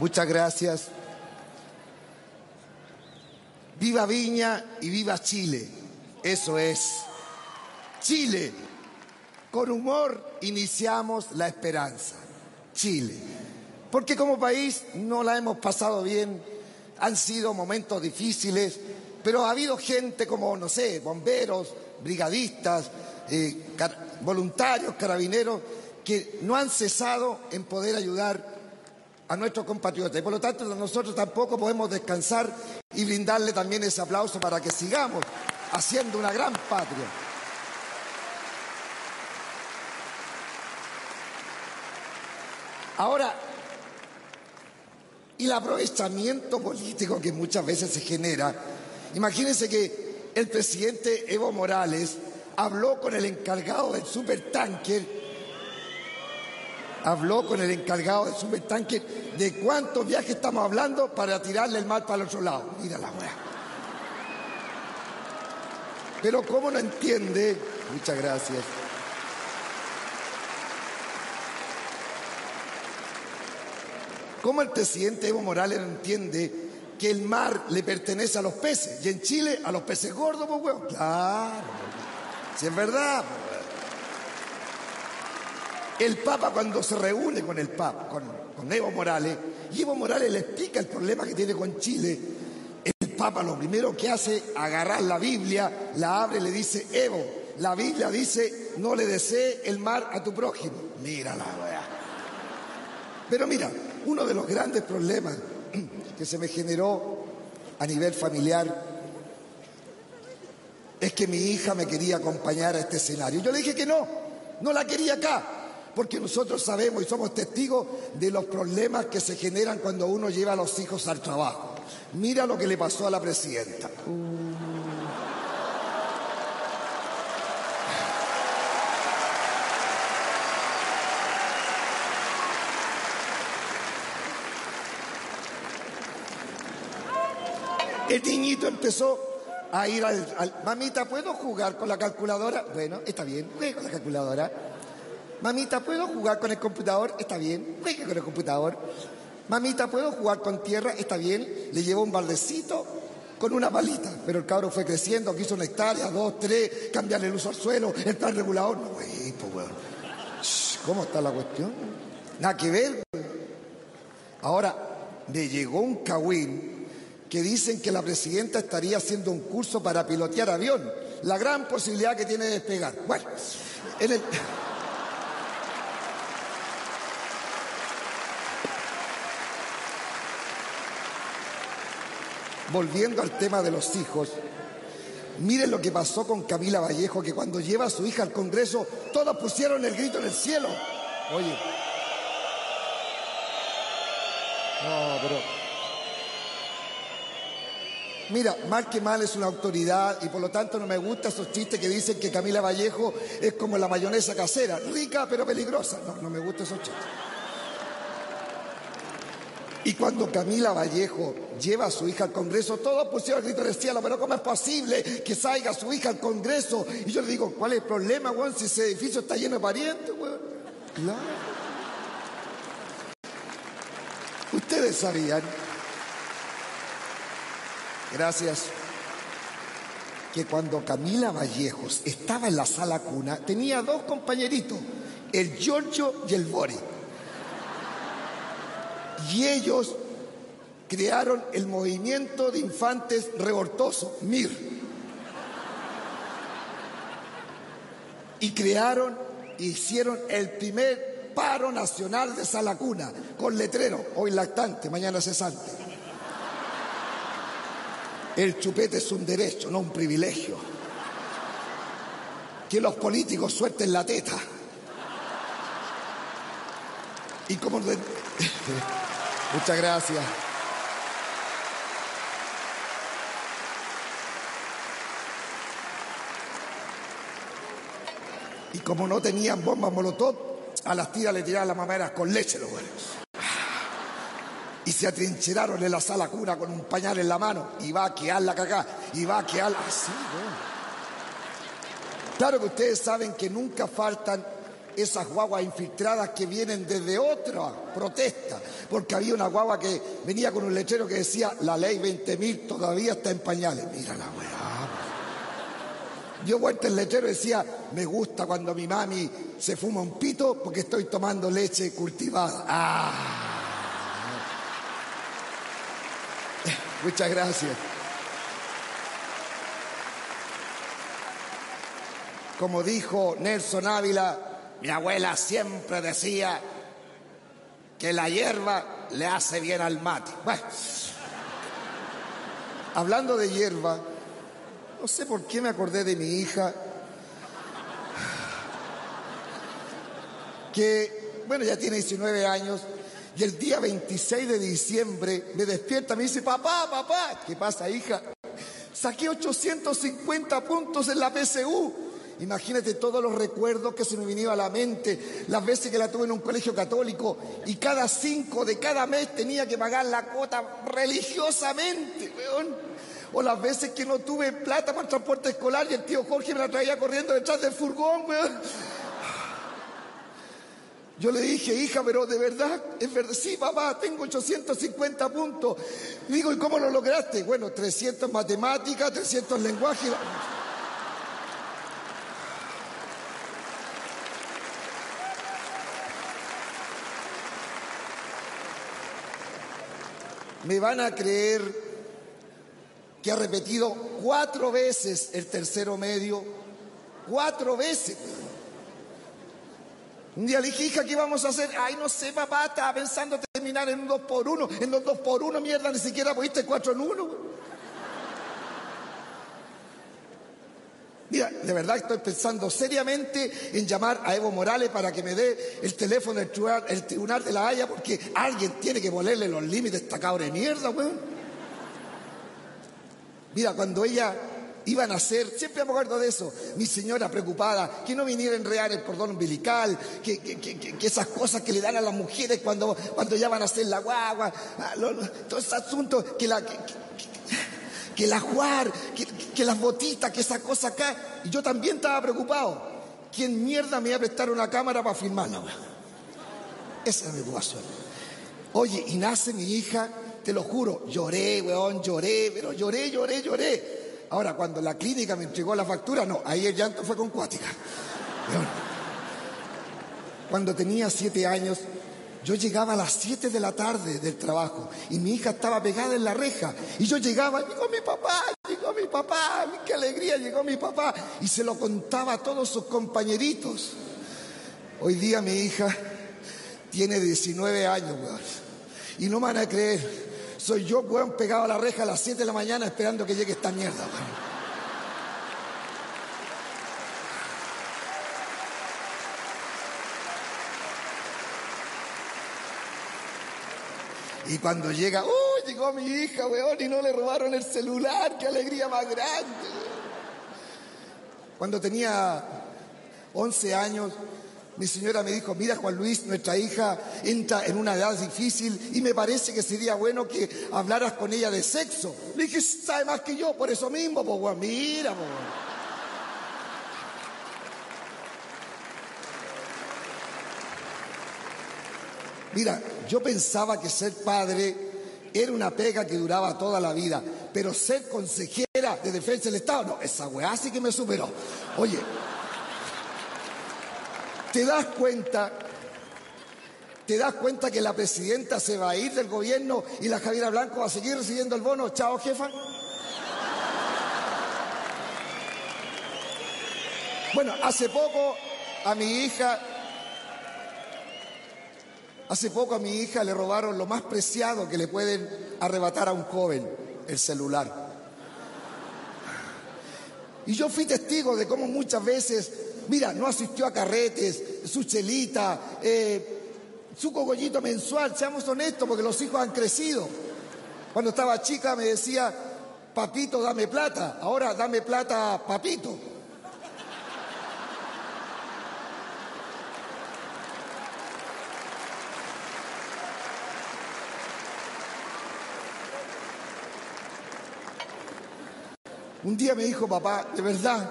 Muchas gracias. Viva Viña y viva Chile. Eso es. Chile. Con humor iniciamos la esperanza. Chile. Porque como país no la hemos pasado bien. Han sido momentos difíciles, pero ha habido gente como, no sé, bomberos, brigadistas, eh, voluntarios, carabineros, que no han cesado en poder ayudar a nuestros compatriotas. Y por lo tanto nosotros tampoco podemos descansar y brindarle también ese aplauso para que sigamos haciendo una gran patria. Ahora, y el aprovechamiento político que muchas veces se genera, imagínense que el presidente Evo Morales habló con el encargado del supertanker, habló con el encargado del supertanker de cuántos viajes estamos hablando para tirarle el mar para el otro lado. Mira la weá. Pero ¿cómo no entiende? Muchas gracias. ¿Cómo el presidente Evo Morales no entiende que el mar le pertenece a los peces y en Chile a los peces gordos, pues weón? Claro, si es verdad. El Papa cuando se reúne con el Papa, con, Evo Morales, y Evo Morales le explica el problema que tiene con Chile, el Papa lo primero que hace, agarrar la Biblia, la abre y le dice, Evo, la Biblia dice, no le desee el mar a tu prójimo. Mira la weá. Pero mira, uno de los grandes problemas que se me generó a nivel familiar es que mi hija me quería acompañar a este escenario. Yo le dije que no, no la quería acá, porque nosotros sabemos y somos testigos de los problemas que se generan cuando uno lleva a los hijos al trabajo. Mira lo que le pasó a la presidenta. El niñito empezó a ir al, Mamita, ¿puedo jugar con la calculadora? Bueno, está bien, juega con la calculadora. Mamita, ¿puedo jugar con el computador? Está bien, juega con el computador. Mamita, ¿puedo jugar con tierra? Está bien. Le llevó un baldecito con una palita, pero el cabro fue creciendo, quiso una hectárea, dos, tres, cambiarle el uso al suelo, el plan regulador. No, güey, pues, ¿Cómo está la cuestión? Nada que ver. Ahora, le llegó un cagüín que dicen que la presidenta estaría haciendo un curso para pilotear avión. La gran posibilidad que tiene de despegar. Bueno, en el... Volviendo al tema de los hijos, miren lo que pasó con Camila Vallejo, que cuando lleva a su hija al Congreso, todos pusieron el grito en el cielo. Oye. No, pero Mira, mal que mal es una autoridad y por lo tanto no me gustan esos chistes que dicen que Camila Vallejo es como la mayonesa casera, rica pero peligrosa. No, no me gustan esos chistes. Y cuando Camila Vallejo lleva a su hija al Congreso, todos pusieron el grito del cielo, pero ¿cómo es posible que salga su hija al Congreso? Y yo le digo, ¿cuál es el problema, weón, si ese edificio está lleno de parientes, weón? Claro. Ustedes sabían Gracias. Que cuando Camila Vallejos estaba en la sala cuna, tenía dos compañeritos, el Giorgio y el Bori. Y ellos crearon el movimiento de infantes revoltoso, MIR. Y crearon, hicieron el primer paro nacional de sala cuna, con letrero, hoy lactante, mañana cesante. El chupete es un derecho, no un privilegio. Que los políticos suelten la teta. Y como... Muchas gracias. Y como no tenían bombas molotov, a las tiras le tiraban las mamaderas con leche los buenos y se atrincheraron en la sala cura con un pañal en la mano y va a quedar la cagá y va a quedar así. Claro que ustedes saben que nunca faltan esas guaguas infiltradas que vienen desde otra protesta, porque había una guagua que venía con un lechero que decía, la ley 20.000 todavía está en pañales. Mira la weá. Yo vuelta el lechero y decía, me gusta cuando mi mami se fuma un pito porque estoy tomando leche cultivada. Ah. Muchas gracias. Como dijo Nelson Ávila, mi abuela siempre decía que la hierba le hace bien al mate. Bueno, hablando de hierba, no sé por qué me acordé de mi hija, que, bueno, ya tiene 19 años, y el día 26 de diciembre me despierta, me dice, papá, papá, ¿qué pasa, hija? Saqué 850 puntos en la PSU. Imagínate todos los recuerdos que se me vinieron a la mente, las veces que la tuve en un colegio católico y cada cinco de cada mes tenía que pagar la cuota religiosamente, weón. O las veces que no tuve plata para el transporte escolar y el tío Jorge me la traía corriendo detrás del furgón, weón. Yo le dije, hija, pero de verdad, es verdad, sí, papá, tengo 850 puntos. Digo, ¿y cómo lo lograste? Bueno, 300 matemáticas, 300 lenguajes. Me van a creer que ha repetido cuatro veces el tercero medio, cuatro veces. Un día le dije, hija, ¿qué vamos a hacer? Ay, no sé, papá, estaba pensando terminar en un dos por uno. En los dos por uno, mierda, ni siquiera pudiste cuatro en uno. Mira, de verdad estoy pensando seriamente en llamar a Evo Morales para que me dé el teléfono del tribunal, de la Haya porque alguien tiene que ponerle los límites a esta cabra de mierda, weón. Mira, cuando ella iba a nacer, siempre me acuerdo de eso, mi señora preocupada, que no viniera a enredar el cordón umbilical, que, esas cosas que le dan a las mujeres cuando, cuando ya van a hacer la guagua, ah, todo ese asunto, que la que el ajuar, que, las botitas, que esa cosa acá. Y yo también estaba preocupado. ¿Quién mierda me iba a prestar una cámara para filmarla? Esa es mi preocupación. Oye, y nace mi hija, te lo juro, lloré, weón, lloré, pero lloré, lloré, lloré. Ahora, cuando la clínica me entregó la factura, no, ahí el llanto fue con cuática. Cuando tenía siete años, yo llegaba a las 7 de la tarde del trabajo y mi hija estaba pegada en la reja y yo llegaba, llegó mi papá, llegó mi papá, qué alegría, llegó mi papá y se lo contaba a todos sus compañeritos. Hoy día mi hija tiene 19 años, weón, y no me van a creer, soy yo, weón, pegado a la reja a las 7 de la mañana esperando que llegue esta mierda, weón. Y cuando llega, ¡uy! llegó mi hija, weón, y no le robaron el celular, qué alegría más grande. Cuando tenía 11 años, mi señora me dijo, mira Juan Luis, nuestra hija entra en una edad difícil y me parece que sería bueno que hablaras con ella de sexo. Le dije, sabe más que yo, por eso mismo, pues, mira, pues. Mira, yo pensaba que ser padre era una pega que duraba toda la vida, pero ser consejera de defensa del Estado, no, esa weá sí que me superó. Oye, ¿te das cuenta? ¿Te das cuenta que la presidenta se va a ir del gobierno y la Javiera Blanco va a seguir recibiendo el bono? Chao, jefa. Bueno, hace poco a mi hija Hace poco a mi hija le robaron lo más preciado que le pueden arrebatar a un joven, el celular. Y yo fui testigo de cómo muchas veces, mira, no asistió a carretes, su chelita, eh, su cogollito mensual, seamos honestos, porque los hijos han crecido. Cuando estaba chica me decía, papito, dame plata, ahora dame plata, papito. Un día me dijo, papá, de verdad,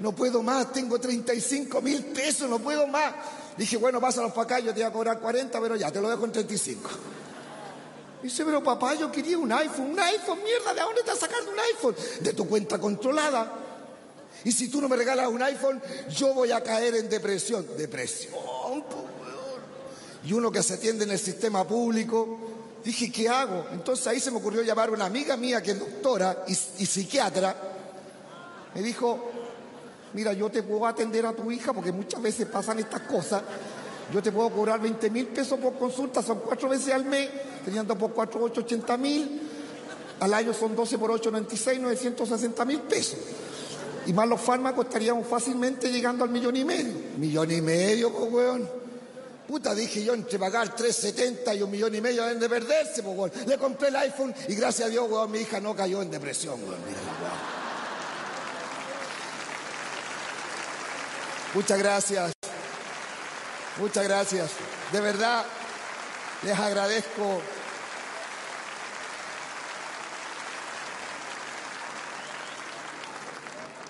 no puedo más, tengo 35 mil pesos, no puedo más. Dije, bueno, pásalos para acá, yo te voy a cobrar 40, pero ya, te lo dejo en 35. Dice, pero papá, yo quería un iPhone, un iPhone, mierda, ¿de dónde estás sacando un iPhone? De tu cuenta controlada. Y si tú no me regalas un iPhone, yo voy a caer en depresión. Depresión, Y uno que se atiende en el sistema público, dije, ¿qué hago? Entonces ahí se me ocurrió llamar a una amiga mía que es doctora y, psiquiatra. Me dijo, mira, yo te puedo atender a tu hija porque muchas veces pasan estas cosas. Yo te puedo cobrar 20 mil pesos por consulta, son cuatro veces al mes, teniendo por cuatro, ocho, 80 mil. Al año son 12 por 8, 96, 960 mil pesos. Y más los fármacos estaríamos fácilmente llegando al millón y medio. Millón y medio, pues. Puta, dije yo, entre pagar 370 y un millón y medio deben de perderse, pues, weón. Le compré el iPhone y gracias a Dios, weón, mi hija no cayó en depresión, weón. Muchas gracias. Muchas gracias. De verdad, les agradezco.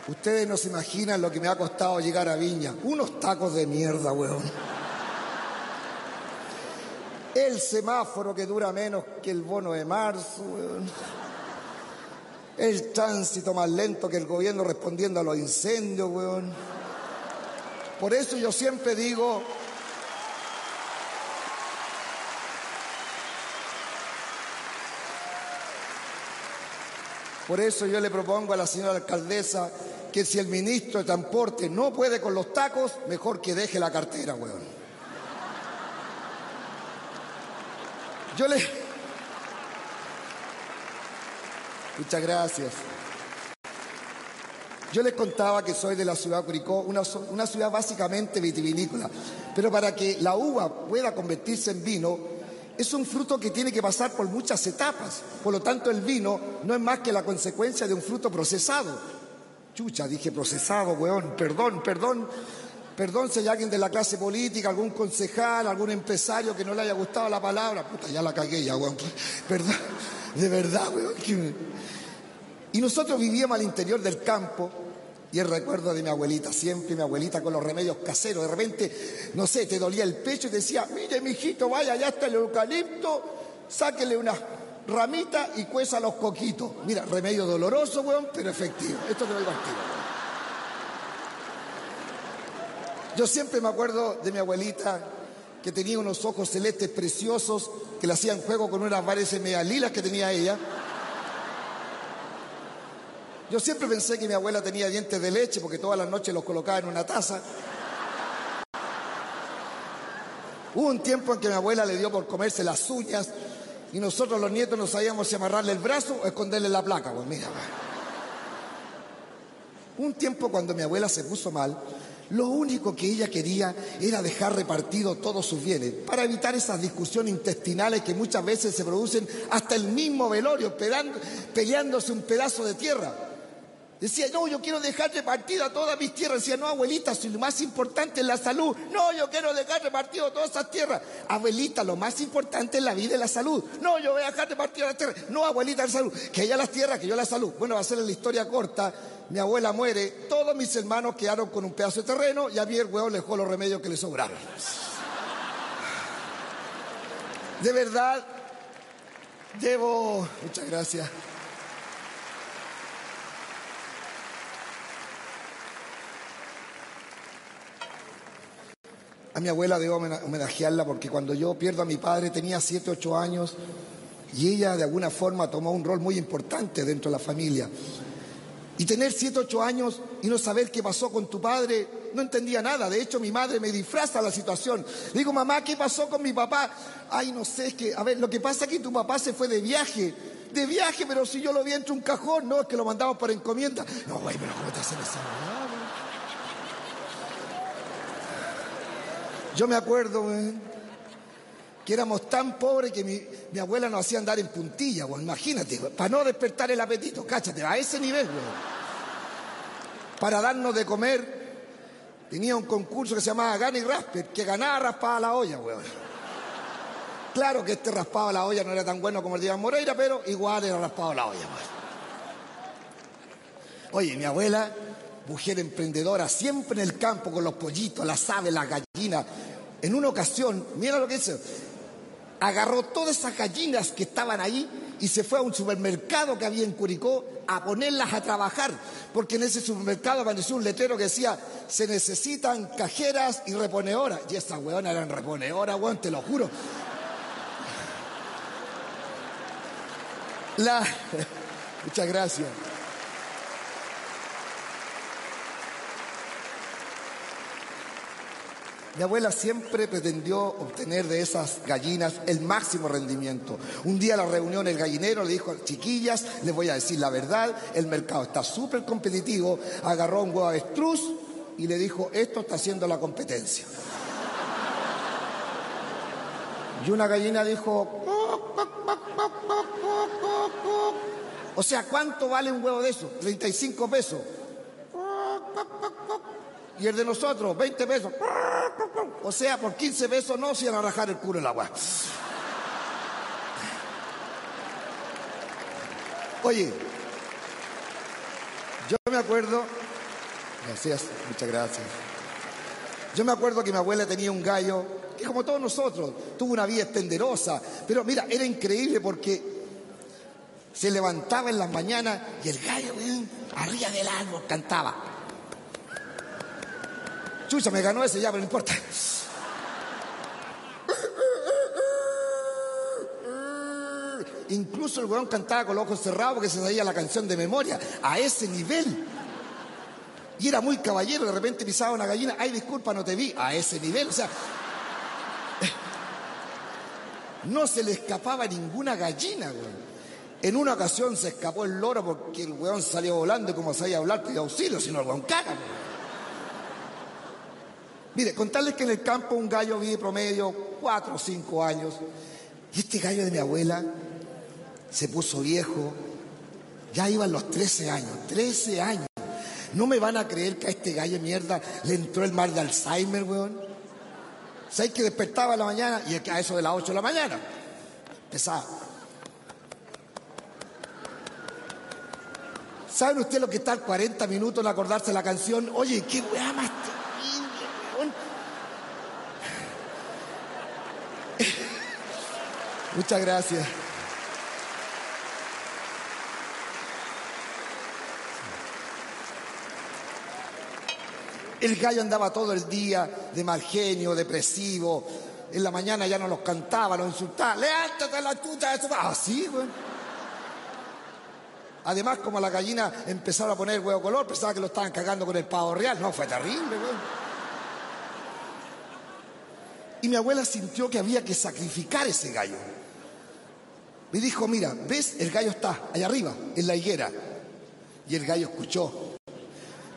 Ustedes no se imaginan lo que me ha costado llegar a Viña. Unos tacos de mierda, weón. El semáforo que dura menos que el bono de marzo. El tránsito más lento que el gobierno respondiendo a los incendios, weón. Por eso yo siempre digo, por eso yo le propongo a la señora alcaldesa que si el ministro de Transporte no puede con los tacos, mejor que deje la cartera, weón. Yo le... Muchas gracias. Yo les contaba que soy de la ciudad de Curicó, una, una, ciudad básicamente vitivinícola, pero para que la uva pueda convertirse en vino, es un fruto que tiene que pasar por muchas etapas. Por lo tanto, el vino no es más que la consecuencia de un fruto procesado. Chucha, dije procesado, weón, perdón, perdón. Perdón si hay alguien de la clase política, algún concejal, algún empresario que no le haya gustado la palabra. Puta, ya la cagué ya, weón. Perdón, de verdad, weón. Y nosotros vivíamos al interior del campo y el recuerdo de mi abuelita, siempre mi abuelita con los remedios caseros. De repente, no sé, te dolía el pecho y decía, mire, mijito, vaya, allá está el eucalipto, sáquele una ramita y cueza los coquitos. Mira, remedio doloroso, weón, pero efectivo. Esto te lo digo Yo siempre me acuerdo de mi abuelita que tenía unos ojos celestes preciosos que le hacían juego con unas varices medias lilas que tenía ella. Yo siempre pensé que mi abuela tenía dientes de leche porque todas las noches los colocaba en una taza. Hubo un tiempo en que mi abuela le dio por comerse las uñas y nosotros los nietos no sabíamos si amarrarle el brazo o esconderle la placa. Pues mira. Un tiempo cuando mi abuela se puso mal, lo único que ella quería era dejar repartido todos sus bienes para evitar esas discusiones intestinales que muchas veces se producen hasta el mismo velorio, peleándose un pedazo de tierra. Decía, no, yo quiero dejar repartida todas mis tierras. Decía, no, abuelita, si lo más importante es la salud. No, yo quiero dejar repartido todas esas tierras. Abuelita, lo más importante es la vida y la salud. No, yo voy a dejar repartida las tierras. No, abuelita, la salud. Que ella las tierras, que yo la salud. Bueno, va a ser la historia corta. Mi abuela muere, todos mis hermanos quedaron con un pedazo de terreno y a mí el huevo le dejó los remedios que le sobraron. De verdad, llevo... Muchas gracias. A mi abuela debo homenajearla porque cuando yo pierdo a mi padre tenía 7, 8 años y ella de alguna forma tomó un rol muy importante dentro de la familia. Y tener 7, 8 años y no saber qué pasó con tu padre, no entendía nada. De hecho, mi madre me disfraza la situación. digo, mamá, ¿qué pasó con mi papá? Ay, no sé, es que, a ver, lo que pasa es que tu papá se fue de viaje. De viaje, pero si yo lo vi entre un cajón, no, es que lo mandamos por encomienda. No, güey, pero ¿cómo te hacen esa Yo me acuerdo que éramos tan pobres que mi, abuela nos hacía andar en puntilla, imagínate, para no despertar el apetito, cáchate, a ese nivel, Para darnos de comer, tenía un concurso que se llamaba Gana y Rasper, que ganaba raspaba la olla, weón. Claro que este raspado la olla no era tan bueno como el de Iván Moreira, pero igual era raspado la olla, Oye, mi abuela, mujer emprendedora, siempre en el campo con los pollitos, las aves, las gallinas, En una ocasión, mira lo que dice, agarró todas esas gallinas que estaban ahí y se fue a un supermercado que había en Curicó a ponerlas a trabajar, porque en ese supermercado apareció un letrero que decía, se necesitan cajeras y reponedoras. Y esas weonas eran reponedoras, weón, te lo juro. Muchas gracias. Mi abuela siempre pretendió obtener de esas gallinas el máximo rendimiento. Un día la reunión el gallinero le dijo, chiquillas, les voy a decir la verdad, el mercado está súper competitivo, agarró un huevo avestruz y le dijo, esto está haciendo la competencia. Y una gallina dijo, o sea, ¿cuánto vale un huevo de eso? 35 pesos. Y el de nosotros, 20 pesos. O sea, por 15 pesos no se iban a rajar el culo el agua. Oye, yo me acuerdo, gracias, muchas gracias. Yo me acuerdo que mi abuela tenía un gallo que como todos nosotros tuvo una vida estenderosa, pero mira, era increíble porque se levantaba en las mañanas y el gallo arriba del árbol cantaba. Chucha, me ganó ese ya, pero no importa. Incluso el weón cantaba con los ojos cerrados porque se sabía la canción de memoria, a ese nivel. Y era muy caballero, de repente pisaba una gallina, ay, disculpa, no te vi, a ese nivel. O sea, no se le escapaba ninguna gallina, weón. En una ocasión se escapó el loro porque el weón salió volando y como sabía hablar pidió auxilio, sino el weón caga. Mire, contarles que en el campo un gallo vive promedio cuatro o cinco años. Y este gallo de mi abuela se puso viejo. Ya iban los 13 años, 13 años. No me van a creer que a este gallo de mierda le entró el mal de Alzheimer, weón. ¿Sabes que despertaba en la mañana? Y a eso de las 8 de la mañana. Empezaba. ¿Saben ustedes lo que está 40 minutos en acordarse de la canción? Oye, qué weá más terrible, weón. Muchas gracias. El gallo andaba todo el día de mal genio, depresivo. En la mañana ya no los cantaba, los insultaba. ¡Levántate la chucha de su Así, güey. Además, como la gallina empezaron a poner huevo color, pensaba que lo estaban cagando con el pavo real. No, fue terrible, güey. Y mi abuela sintió que había que sacrificar ese gallo. Me dijo, mira, ¿ves? El gallo está allá arriba, en la higuera. Y el gallo escuchó.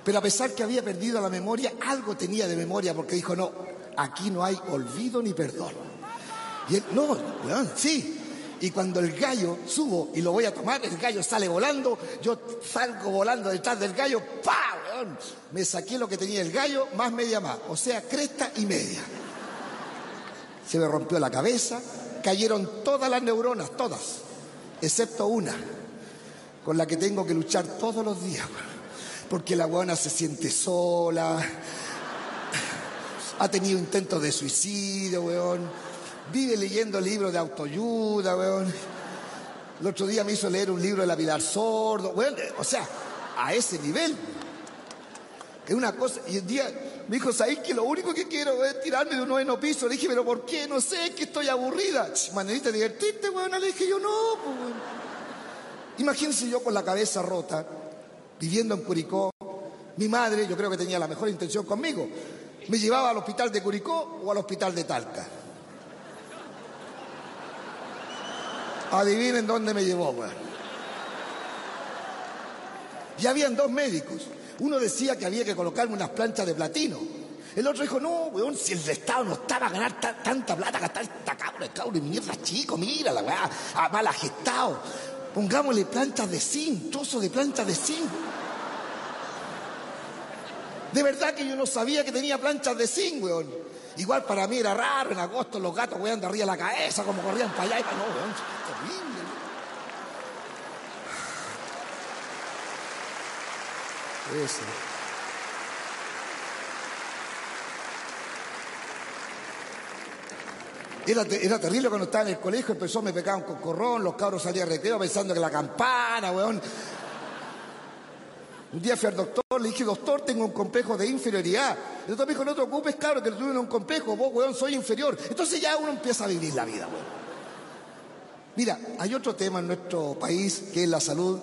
Pero a pesar que había perdido la memoria, algo tenía de memoria porque dijo, no, aquí no hay olvido ni perdón. Y él, no, weón, sí. Y cuando el gallo subo y lo voy a tomar, el gallo sale volando, yo salgo volando detrás del gallo, ¡pa! Weón! Me saqué lo que tenía el gallo, más media más, o sea, cresta y media. Se me rompió la cabeza, cayeron todas las neuronas, todas, excepto una, con la que tengo que luchar todos los días. porque la buena se siente sola, ha tenido intentos de suicidio, weón, vive leyendo libros de autoayuda, weón. El otro día me hizo leer un libro de la Pilar Sordo, weón, o sea, a ese nivel. Es una cosa, y el día me dijo, ¿sabéis que lo único que quiero es tirarme de un noveno piso? Le dije, ¿pero por qué? No sé, que estoy aburrida. Manera divertirte, weón. Le dije, yo no, pues. Imagínense yo con la cabeza rota, viviendo en Curicó, mi madre, yo creo que tenía la mejor intención conmigo, me llevaba al hospital de Curicó o al hospital de Talca. Adivinen dónde me llevó, weón. Y habían dos médicos. Uno decía que había que colocarme unas planchas de platino. El otro dijo, no, weón, si el Estado no estaba a ganar tanta plata, gastar esta cabra, cabra de mierda chico, mira la weá, a mal agestado. Pongámosle planchas de zinc, trozos de planchas de zinc. De verdad que yo no sabía que tenía planchas de zinc, weón. Igual para mí era raro, en agosto los gatos weón de arriba de la cabeza, como corrían para allá y para no, weón. Terrible. Eso. Era, te- era terrible cuando estaba en el colegio, empezó, me pegaban con corrón, los cabros salían recreo pensando que la campana, weón. Un día fui al doctor, le dije, doctor, tengo un complejo de inferioridad. El doctor me dijo, no te preocupes, claro, que tú tienes un complejo, vos, weón, soy inferior. Entonces ya uno empieza a vivir la vida, weón. Mira, hay otro tema en nuestro país que es la salud.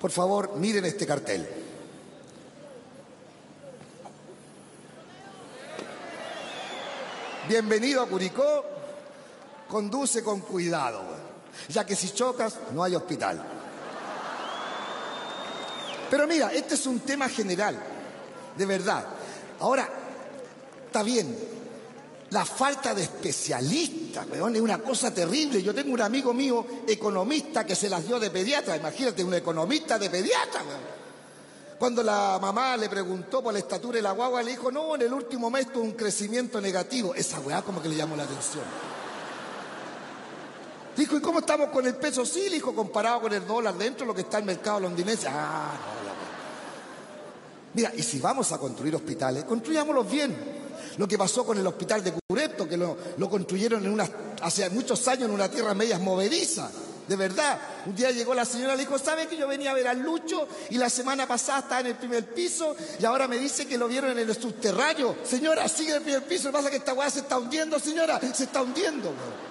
Por favor, miren este cartel. Bienvenido a Curicó, conduce con cuidado, ya que si chocas no hay hospital. Pero mira, este es un tema general, de verdad. Ahora, está bien, la falta de especialistas, weón, es una cosa terrible. Yo tengo un amigo mío, economista, que se las dio de pediatra. Imagínate, un economista de pediatra, weón. Cuando la mamá le preguntó por la estatura de la guagua, le dijo, no, en el último mes tuvo un crecimiento negativo. Esa weá como que le llamó la atención. Dijo, ¿y cómo estamos con el peso? Sí, le dijo, comparado con el dólar dentro de lo que está en el mercado londinense. Ah, no, la. Mira, y si vamos a construir hospitales, construyámoslos bien. Lo que pasó con el hospital de Curepto, que lo, construyeron hace muchos años en una tierra medias movediza. De verdad, un día llegó la señora le dijo, ¿sabe que yo venía a ver al Lucho y la semana pasada estaba en el primer piso y ahora me dice que lo vieron en el subterráneo? Señora, sigue en el primer piso, lo que pasa es que esta weá se está hundiendo, señora, se está hundiendo. weón.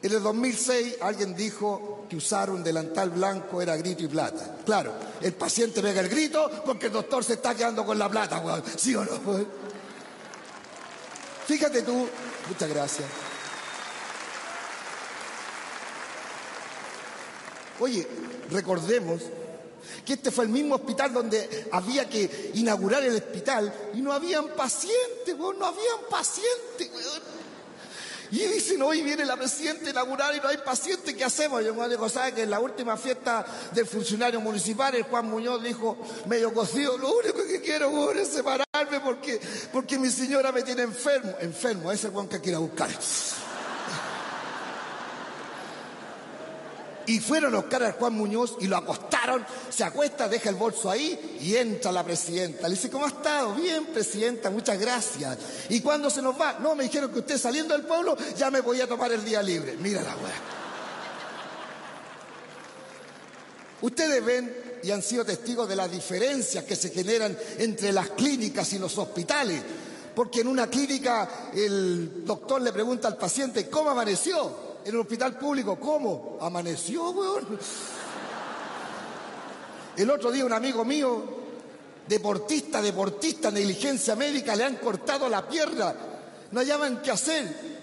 En el 2006 alguien dijo que usar un delantal blanco era grito y plata. Claro, el paciente pega el grito porque el doctor se está quedando con la plata, weón. ¿Sí o no? Fíjate tú, muchas gracias. Oye, recordemos que este fue el mismo hospital donde había que inaugurar el hospital y no habían pacientes, no habían pacientes, weón. Y dicen, hoy viene la presidenta a inaugurar y no hay pacientes, ¿qué hacemos? Yo me digo, ¿sabe que en la última fiesta del funcionario municipal, el Juan Muñoz dijo, medio cocido, lo único que quiero, es separarme porque, porque mi señora me tiene enfermo. Enfermo, ese Juan que quiero buscar. Y fueron a buscar al Juan Muñoz y lo acostaron, se acuesta, deja el bolso ahí y entra la presidenta. Le dice, ¿cómo ha estado? Bien, presidenta, muchas gracias. ¿Y cuándo se nos va? No, me dijeron que usted saliendo del pueblo ya me podía tomar el día libre. Mira la weá. Ustedes ven y han sido testigos de las diferencias que se generan entre las clínicas y los hospitales. Porque en una clínica el doctor le pregunta al paciente, ¿cómo amaneció? En el hospital público, ¿cómo? Amaneció, weón. El otro día un amigo mío, deportista, deportista, negligencia médica, le han cortado la pierna. No hallaban qué hacer.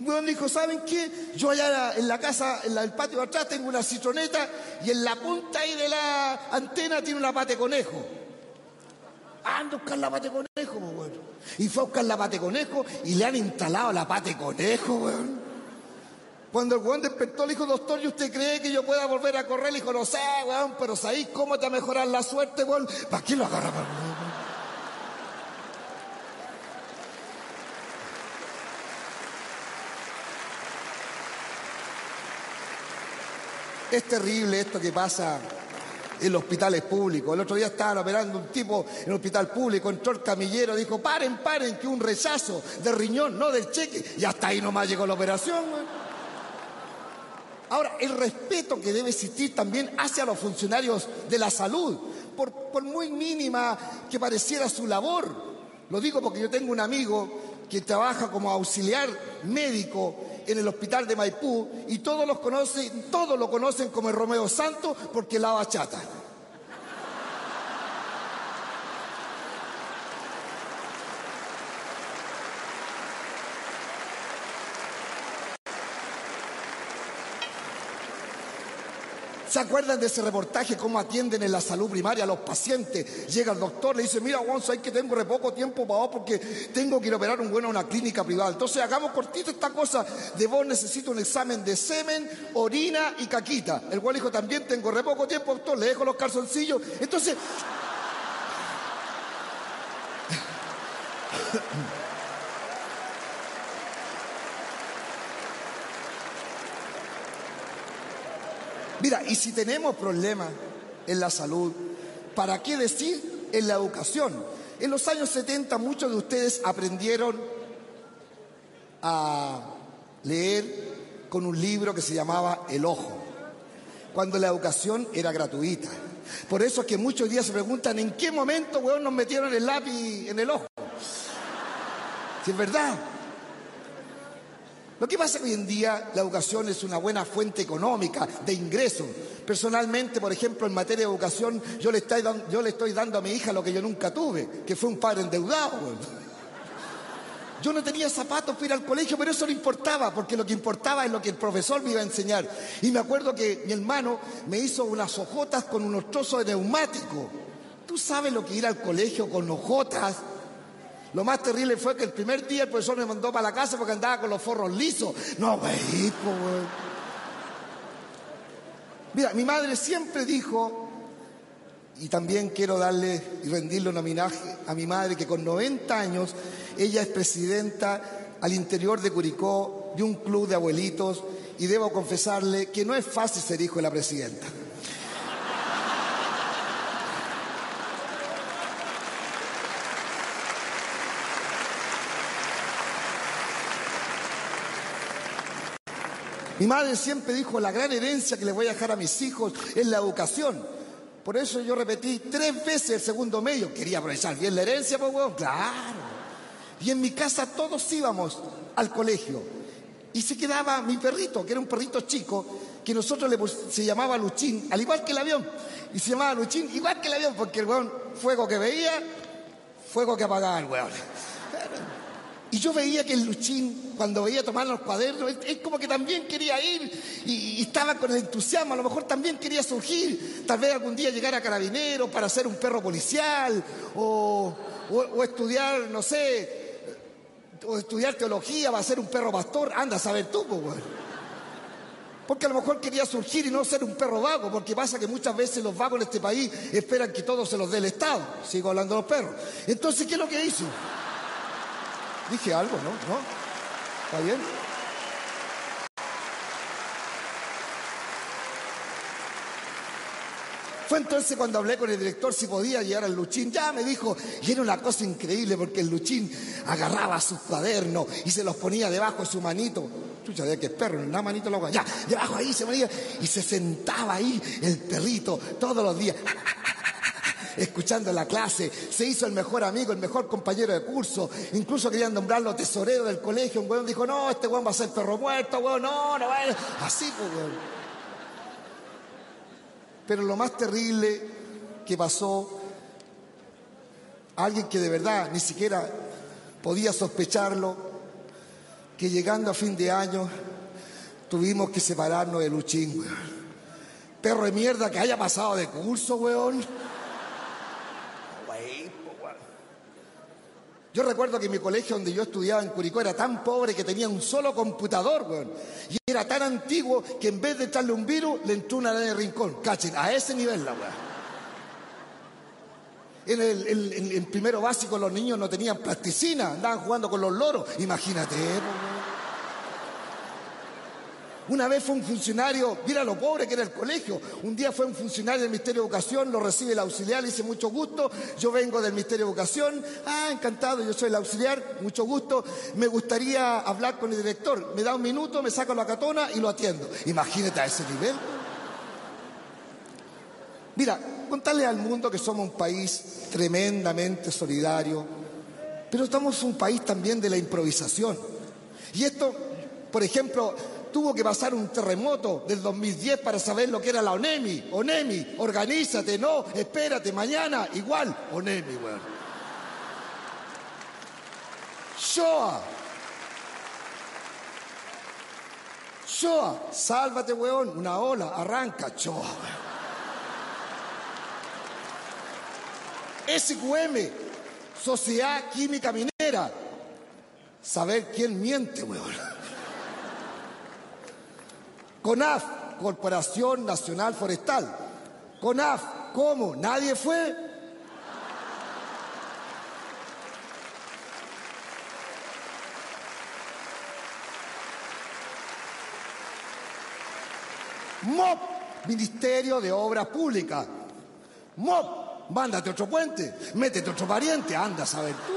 Weón dijo, ¿saben qué? Yo allá en la casa, en el patio de atrás, tengo una citroneta y en la punta ahí de la antena tiene una pate conejo. Anda a buscar la pate conejo, weón. Y fue a buscar la pate conejo y le han instalado la pate conejo, weón. Cuando el weón despertó, le dijo, doctor, ¿y usted cree que yo pueda volver a correr? Le dijo, no sé, weón, pero ¿sabéis cómo te mejorar la suerte, weón? ¿Para qué lo agarraba, weón? Es terrible esto que pasa en los hospitales públicos. El otro día estaban operando un tipo en un hospital público, entró el camillero, dijo, paren, paren, que un rechazo de riñón, no del cheque. Y hasta ahí nomás llegó la operación, weón. Ahora, el respeto que debe existir también hacia los funcionarios de la salud, por, muy mínima que pareciera su labor. Lo digo porque yo tengo un amigo que trabaja como auxiliar médico en el hospital de Maipú y todos los conocen, todos lo conocen como el Romeo Santo porque lava chata. ¿Se acuerdan de ese reportaje, cómo atienden en la salud primaria a los pacientes? Llega el doctor, le dice, mira, Gonzo, hay que tengo re poco tiempo para vos porque tengo que ir a operar un bueno a una clínica privada. Entonces hagamos cortito esta cosa, de vos necesito un examen de semen, orina y caquita. El cual dijo, también tengo re poco tiempo, doctor, le dejo los calzoncillos. Entonces... Mira, y si tenemos problemas en la salud, ¿para qué decir en la educación? En los años 70 muchos de ustedes aprendieron a leer con un libro que se llamaba El Ojo, cuando la educación era gratuita. Por eso es que muchos días se preguntan en qué momento, weón, nos metieron el lápiz en el ojo. Si es verdad. Lo que pasa es que hoy en día la educación es una buena fuente económica de ingresos. Personalmente, por ejemplo, en materia de educación, yo le, estoy dando, a mi hija lo que yo nunca tuve, que fue un padre endeudado. Yo no tenía zapatos para ir al colegio, pero eso no importaba, porque lo que importaba es lo que el profesor me iba a enseñar. Y me acuerdo que mi hermano me hizo unas hojotas con unos trozos de neumático. ¿Tú sabes lo que ir al colegio con hojotas? Lo más terrible fue que el primer día el profesor me mandó para la casa porque andaba con los forros lisos. No, güey. Mira, mi madre siempre dijo, y también quiero darle y rendirle un homenaje a mi madre, que con 90 años ella es presidenta al interior de Curicó de un club de abuelitos y debo confesarle que no es fácil ser hijo de la presidenta. Mi madre siempre dijo, la gran herencia que le voy a dejar a mis hijos es la educación. Por eso yo repetí tres veces el segundo medio. Quería aprovechar bien la herencia, pues. Claro. Y en mi casa todos íbamos al colegio. Y se quedaba mi perrito, que era un perrito chico, que nosotros le se llamaba Luchín, al igual que el avión. Y se llamaba Luchín, igual que el avión, porque el weón, fuego que veía, fuego que apagaba el weón. Y yo veía que el Luchín, cuando veía tomar los cuadernos, él, como que también quería ir y, estaba con el entusiasmo, a lo mejor también quería surgir, tal vez algún día llegar a carabinero para ser un perro policial o, estudiar, no sé, o estudiar teología para ser un perro pastor, anda a saber tú, pues, Porque a lo mejor quería surgir y no ser un perro vago, porque pasa que muchas veces los vagos en este país esperan que todo se los dé el Estado. Sigo hablando de los perros. Entonces, ¿qué es lo que hizo? Dije algo, ¿no? ¿No? ¿Está bien? Fue entonces cuando hablé con el director si podía llegar al Luchín. Ya me dijo, y era una cosa increíble porque el Luchín agarraba sus cuadernos y se los ponía debajo de su manito. Chucha, de que perro, una manito lo Ya, debajo ahí se ponía y se sentaba ahí el perrito todos los días escuchando la clase, se hizo el mejor amigo, el mejor compañero de curso, incluso querían nombrarlo tesorero del colegio, un weón dijo, no, este weón va a ser perro muerto, weón, no, no va a... Así, pues, weón. Pero lo más terrible que pasó, alguien que de verdad ni siquiera podía sospecharlo, que llegando a fin de año tuvimos que separarnos de Luchín, weón. Perro de mierda que haya pasado de curso, weón. Yo recuerdo que mi colegio donde yo estudiaba en Curicó era tan pobre que tenía un solo computador, weón. Y era tan antiguo que en vez de echarle un virus, le entró una de rincón. Cachen, a ese nivel la weón. En el primero básico los niños no tenían plasticina, andaban jugando con los loros. Imagínate, weón. Una vez fue un funcionario, mira lo pobre que era el colegio. Un día fue un funcionario del Ministerio de Educación, lo recibe el auxiliar, le dice mucho gusto. Yo vengo del Ministerio de Educación. Ah, encantado, yo soy el auxiliar, mucho gusto. Me gustaría hablar con el director. Me da un minuto, me saco la catona y lo atiendo. Imagínate a ese nivel. Mira, contarle al mundo que somos un país tremendamente solidario, pero estamos un país también de la improvisación. Y esto, por ejemplo, tuvo que pasar un terremoto del 2010 para saber lo que era la ONEMI. ONEMI, organízate, no, espérate, mañana, igual, ONEMI, weón. Shoah. Shoah, sálvate, weón, una ola, arranca, Shoah, weón. SQM, Sociedad Química Minera, saber quién miente, weón. CONAF, Corporación Nacional Forestal. CONAF, ¿cómo? ¿Nadie fue? MOP, Ministerio de Obras Públicas. MOP, mándate otro puente, métete otro pariente, anda a saber tú.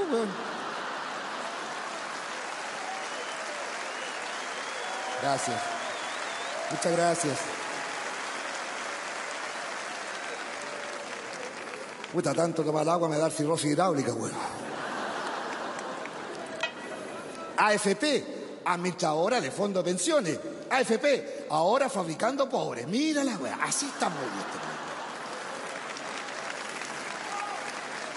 Gracias. Muchas gracias. Puta, tanto tomar agua me da cirrosis hidráulica, weón. AFP, administradora de fondos de pensiones. AFP, ahora fabricando pobres. Mira la weá, así estamos este.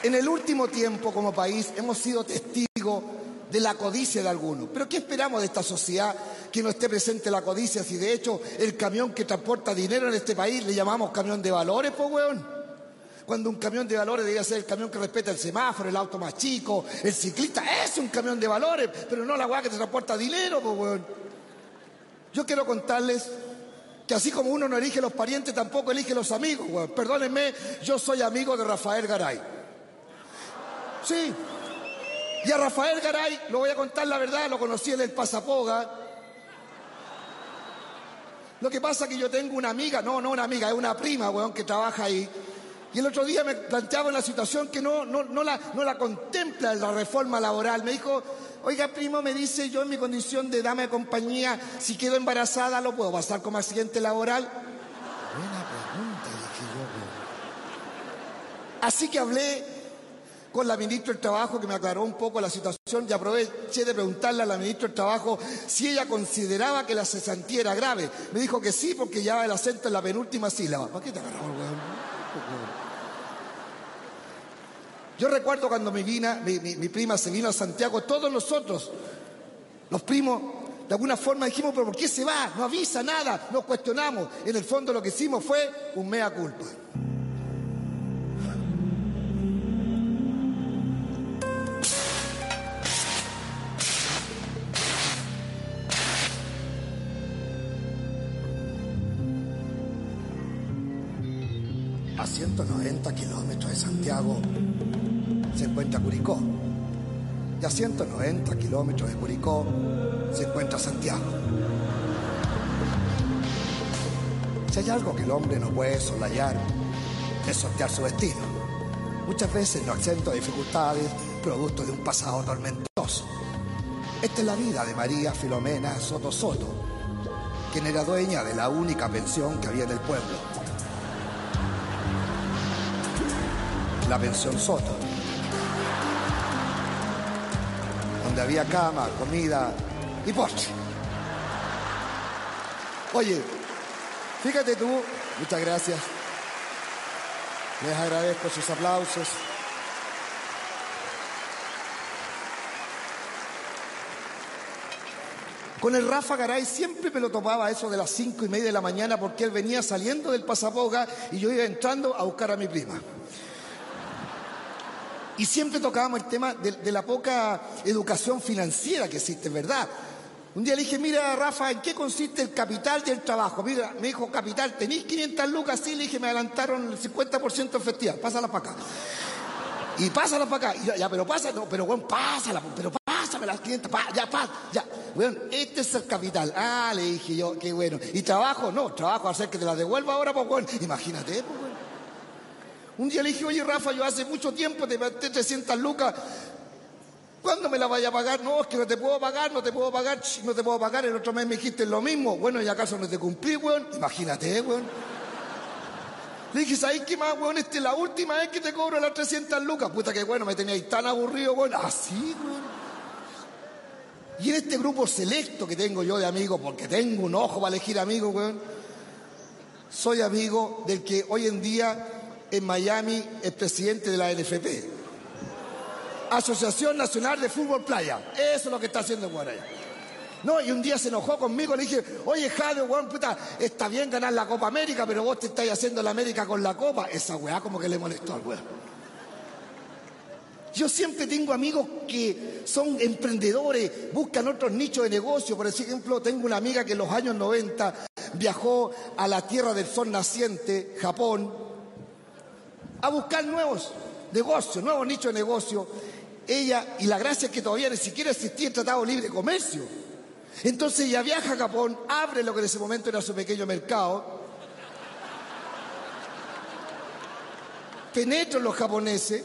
En el último tiempo como país hemos sido testigos de la codicia de algunos. Pero ¿qué esperamos de esta sociedad que no esté presente la codicia si de hecho el camión que transporta dinero en este país le llamamos camión de valores, pues weón? Cuando un camión de valores debería ser el camión que respeta el semáforo, el auto más chico, el ciclista, es un camión de valores, pero no la weá que te transporta dinero, pues weón. Yo quiero contarles que así como uno no elige los parientes, tampoco elige los amigos, weón. Perdónenme, yo soy amigo de Rafael Garay. Sí. Y a Rafael Garay, lo voy a contar la verdad, lo conocí en el Pasapoga. Lo que pasa es que yo tengo una amiga, no, no una amiga, es una prima, weón, que trabaja ahí. Y el otro día me planteaba una situación que no, no, no, la, no la contempla la reforma laboral. Me dijo, oiga, primo, me dice yo en mi condición de dama de compañía, si quedo embarazada, ¿lo puedo pasar como accidente laboral? Buena pregunta, dije yo. Así que hablé con la ministra del Trabajo que me aclaró un poco la situación y aproveché de preguntarle a la ministra del Trabajo si ella consideraba que la cesantía era grave. Me dijo que sí porque llevaba el acento en la penúltima sílaba. ¿Para qué te weón? Yo recuerdo cuando mi, mi, prima se vino a Santiago, todos nosotros, los primos, de alguna forma dijimos, pero ¿por qué se va? No avisa nada, nos cuestionamos. En el fondo lo que hicimos fue un mea culpa. 190 kilómetros de Santiago se encuentra Curicó. Y a 190 kilómetros de Curicó se encuentra Santiago. Si hay algo que el hombre no puede soslayar, es sortear su destino. Muchas veces no exento de dificultades producto de un pasado tormentoso. Esta es la vida de María Filomena Soto Soto, quien era dueña de la única pensión que había en el pueblo. La pensión Soto. donde había cama, comida y postre. Oye, fíjate tú, muchas gracias. Les agradezco sus aplausos. Con el Rafa Garay siempre me lo tomaba eso de las cinco y media de la mañana porque él venía saliendo del pasapoga y yo iba entrando a buscar a mi prima. Y siempre tocábamos el tema de, la poca educación financiera que existe, ¿verdad? Un día le dije, mira, Rafa, ¿en qué consiste el capital del trabajo? Mira, me dijo, capital, ¿tenéis 500 lucas? Sí, le dije, me adelantaron el 50% efectiva, pásala para acá. Y pásala para acá. Y ya, pero pasa, no, pero bueno, pásala, pero pásame las 500, ya, pasa, ya. Bueno, este es el capital. Ah, le dije yo, qué bueno. ¿Y trabajo? No, trabajo, hacer que te la devuelva ahora, pues bueno. Imagínate, pues bueno. Un día le dije, oye Rafa, yo hace mucho tiempo te metí 300 lucas. ¿Cuándo me la vaya a pagar? No, es que no te puedo pagar, no te puedo pagar, no te puedo pagar. El otro mes me dijiste lo mismo. Bueno, ¿y acaso no te cumplí, weón? Imagínate, weón. Le dije, ¿sabes qué más, weón? Esta es la última vez que te cobro las 300 lucas. Puta que bueno, me teníais tan aburrido, weón. Así, weón. Y en este grupo selecto que tengo yo de amigos, porque tengo un ojo para elegir amigos, weón, soy amigo del que hoy en día en Miami es presidente de la NFP. Asociación Nacional de Fútbol Playa. Eso es lo que está haciendo Guaraya. No, y un día se enojó conmigo, le dije, oye, Jade, weón, puta, está bien ganar la Copa América, pero vos te estáis haciendo la América con la Copa. Esa weá como que le molestó al weón. Yo siempre tengo amigos que son emprendedores, buscan otros nichos de negocio. Por ejemplo, tengo una amiga que en los años 90 viajó a la tierra del sol naciente, Japón, a buscar nuevos negocios, nuevos nichos de negocio. Ella, y la gracia es que todavía ni siquiera existía el Tratado Libre de Comercio. Entonces ella viaja a Japón, abre lo que en ese momento era su pequeño mercado. penetro en los japoneses,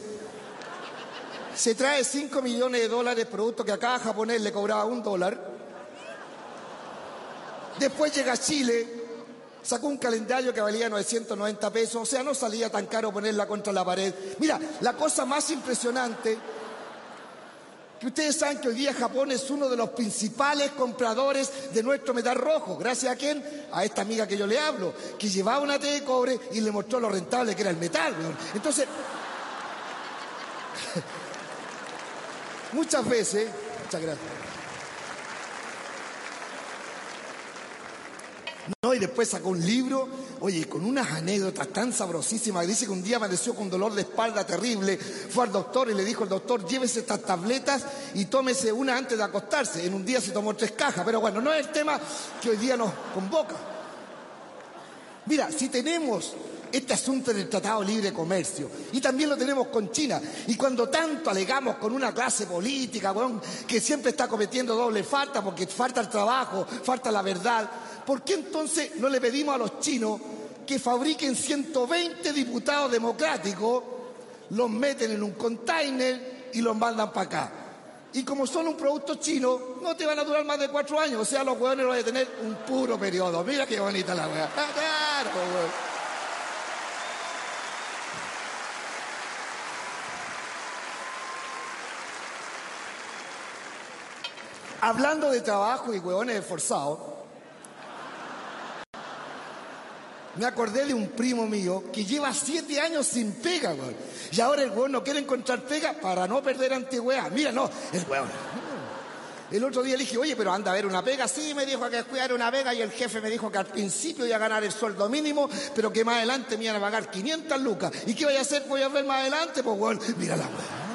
se trae 5 millones de dólares, producto que a cada japonés le cobraba un dólar. Después llega a Chile, sacó un calendario que valía 990 pesos, o sea, no salía tan caro ponerla contra la pared. Mira, la cosa más impresionante, que ustedes saben que hoy día Japón es uno de los principales compradores de nuestro metal rojo. ¿Gracias a quién? A esta amiga que yo le hablo, que llevaba una T de cobre y le mostró lo rentable que era el metal. Entonces, muchas veces, muchas gracias. No, y después sacó un libro, oye, con unas anécdotas tan sabrosísimas. Dice que un día amaneció con dolor de espalda terrible. Fue al doctor y le dijo al doctor, llévese estas tabletas y tómese una antes de acostarse. En un día se tomó tres cajas, pero bueno, no es el tema que hoy día nos convoca. Mira, si tenemos este asunto del Tratado de Libre Comercio. Y también lo tenemos con China. Y cuando tanto alegamos con una clase política, que siempre está cometiendo doble falta, porque falta el trabajo, falta la verdad, ¿por qué entonces no le pedimos a los chinos que fabriquen 120 diputados democráticos, los meten en un container y los mandan para acá? Y como son un producto chino, no te van a durar más de cuatro años. O sea, los hueones van a tener un puro periodo. Mira qué bonita la hueá. Claro, Hablando de trabajo y hueones esforzados, me acordé de un primo mío que lleva siete años sin pega, weón. Y ahora el hueón no quiere encontrar pega para no perder antigüedad. Mira, no, el hueón. El otro día le dije, oye, pero anda a ver una pega. Sí, me dijo que cuidar una pega y el jefe me dijo que al principio iba a ganar el sueldo mínimo, pero que más adelante me iban a pagar 500 lucas. ¿Y qué voy a hacer? Voy a ver más adelante, pues, weón. Mira la weón.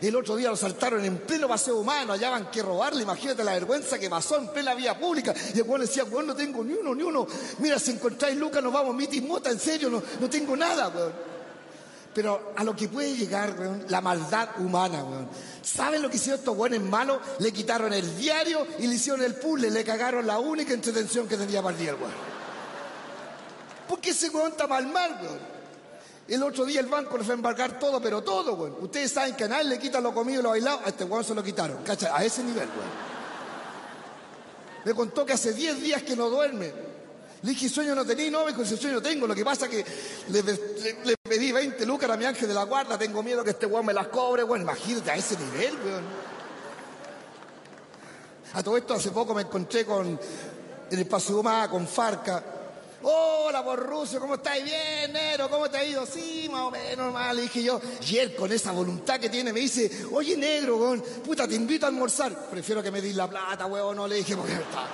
El otro día lo saltaron en pleno paseo humano, allá van que robarle, imagínate la vergüenza que pasó en plena vía pública. Y el weón decía, weón, no tengo ni uno, ni uno. Mira, si encontráis Lucas, nos vamos, miti mota, en serio, no, no tengo nada, weón. Pero a lo que puede llegar, weón, la maldad humana, weón. ¿Saben lo que hicieron estos weones malos? Le quitaron el diario y le hicieron el puzzle, le cagaron la única entretención que tenía para el día, weón. ¿Por qué ese weón está mal mal, weón? El otro día el banco le fue a embargar todo, pero todo, güey. Ustedes saben que a nadie le quitan lo comido y lo bailado. A este weón se lo quitaron, ¿cacha? A ese nivel, güey. Me contó que hace 10 días que no duerme. Le dije, sueño no tenía, no, me dijo, sueño tengo. Lo que pasa es que le, pedí 20 lucas a mi ángel de la guarda, tengo miedo que este weón me las cobre, güey. Imagínate, a ese nivel, güey. A todo esto hace poco me encontré con, el Paseo con Farca Hola, por Rusia, ¿cómo estáis? Bien, negro, ¿cómo te ha ido? Sí, más o menos mal, le dije yo. Y él, con esa voluntad que tiene, me dice, oye, negro, weón, puta, te invito a almorzar. Prefiero que me dis la plata, weón, no le dije, porque está...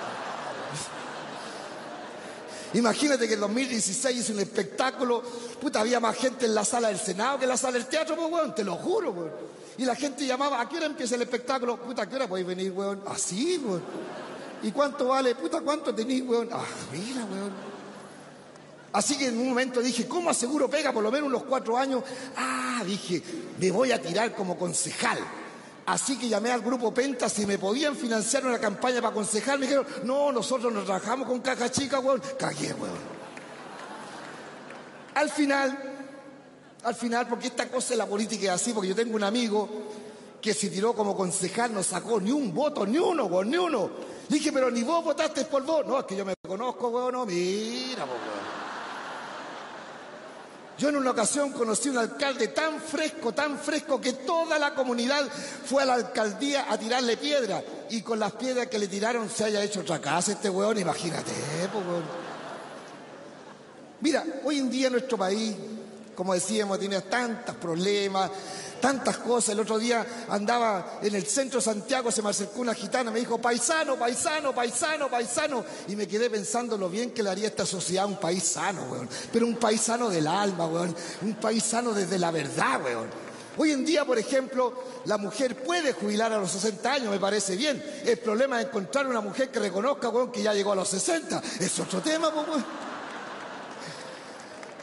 Imagínate que en 2016 hice un espectáculo, puta, había más gente en la sala del Senado que en la sala del teatro, pues, weón, te lo juro, weón. Y la gente llamaba, ¿a qué hora empieza el espectáculo? Puta, ¿a qué hora podéis venir, weón? Así, weón. ¿Y cuánto vale? Puta, ¿cuánto tenéis, weón? Ah, mira, weón. Así que en un momento dije, ¿cómo aseguro pega por lo menos unos cuatro años? Ah, dije, me voy a tirar como concejal. Así que llamé al grupo Penta si me podían financiar una campaña para concejal. Me dijeron, no, nosotros nos trabajamos con caja chica, weón. Cagué, weón. Al final, al final, porque esta cosa de la política es así, porque yo tengo un amigo que se tiró como concejal, no sacó ni un voto, ni uno, weón, ni uno. dije, pero ni vos votaste por vos. No, es que yo me conozco, weón, no, mira, weón. Yo en una ocasión conocí un alcalde tan fresco, tan fresco, que toda la comunidad fue a la alcaldía a tirarle piedra. Y con las piedras que le tiraron se haya hecho otra casa este weón, imagínate, pues, Mira, hoy en día nuestro país, como decíamos, tiene tantos problemas, tantas cosas. El otro día andaba en el centro de Santiago, se me acercó una gitana, me dijo, paisano, paisano, paisano, paisano. Y me quedé pensando lo bien que le haría esta sociedad un país sano, weón. Pero un paisano del alma, weón. Un paisano desde la verdad, weón. Hoy en día, por ejemplo, la mujer puede jubilar a los 60 años, me parece bien. El problema es encontrar una mujer que reconozca, weón, que ya llegó a los 60. Es otro tema, weón.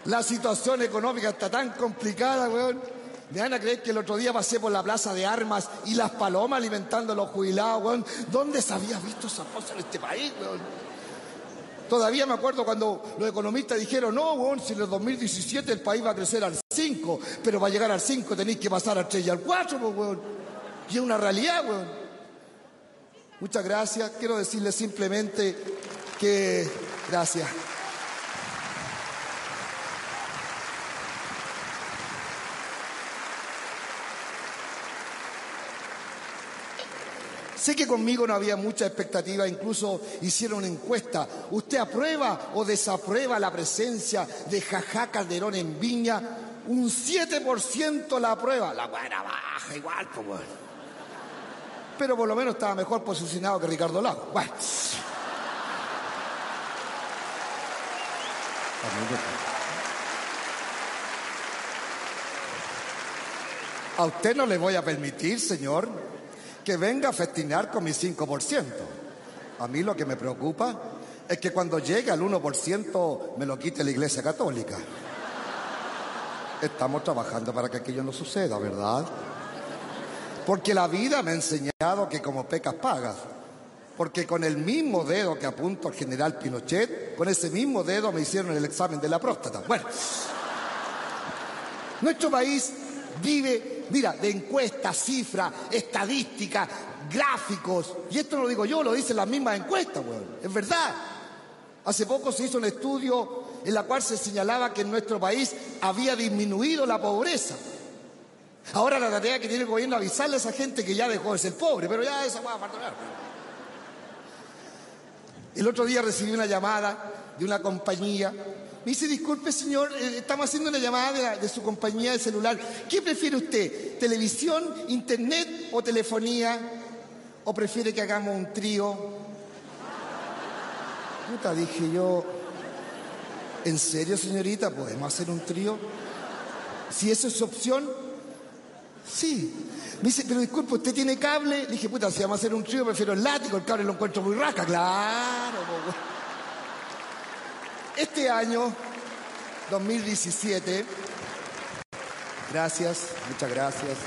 La situación económica está tan complicada, weón. Me van a creer que el otro día pasé por la plaza de armas y las palomas alimentando a los jubilados, weón. ¿Dónde se había visto esa cosa en este país, weón? Todavía me acuerdo cuando los economistas dijeron, no, weón, si en el 2017 el país va a crecer al 5, pero va a llegar al 5 tenéis que pasar al 3 y al 4, pues, weón. Y es una realidad, weón. Muchas gracias. Quiero decirles simplemente que... Gracias. Sé que conmigo no había mucha expectativa, incluso hicieron una encuesta. ¿Usted aprueba o desaprueba la presencia de Jajá Calderón en Viña? Un 7% la aprueba. La buena baja igual, pues bueno. Pero por lo menos estaba mejor posicionado que Ricardo Lago. A usted no le voy a permitir, señor, que venga a festinar con mi 5%. A mí lo que me preocupa es que cuando llegue al 1% me lo quite la Iglesia Católica. Estamos trabajando para que aquello no suceda, ¿verdad? Porque la vida me ha enseñado que como pecas pagas. Porque con el mismo dedo que apunto al general Pinochet, con ese mismo dedo me hicieron el examen de la próstata. Bueno, nuestro país vive, mira, de encuestas, cifras, estadísticas, gráficos. Y esto no lo digo yo, lo dicen las mismas encuestas, weón. Es verdad. Hace poco se hizo un estudio en la cual se señalaba que en nuestro país había disminuido la pobreza. Ahora la tarea que tiene el gobierno es avisarle a esa gente que ya dejó de ser pobre, pero ya esa va a abandonar. El otro día recibí una llamada de una compañía me dice, disculpe señor, eh, estamos haciendo una llamada de, su compañía de celular. ¿Qué prefiere usted? ¿Televisión, internet o telefonía? ¿O prefiere que hagamos un trío? Puta, dije yo, ¿en serio señorita? ¿Podemos hacer un trío? Si esa es su opción, sí. Me dice, pero disculpe, ¿usted tiene cable? Le dije, puta, si vamos a hacer un trío, prefiero el látigo, el cable lo encuentro muy rasca. Claro, este año, 2017, gracias, muchas gracias.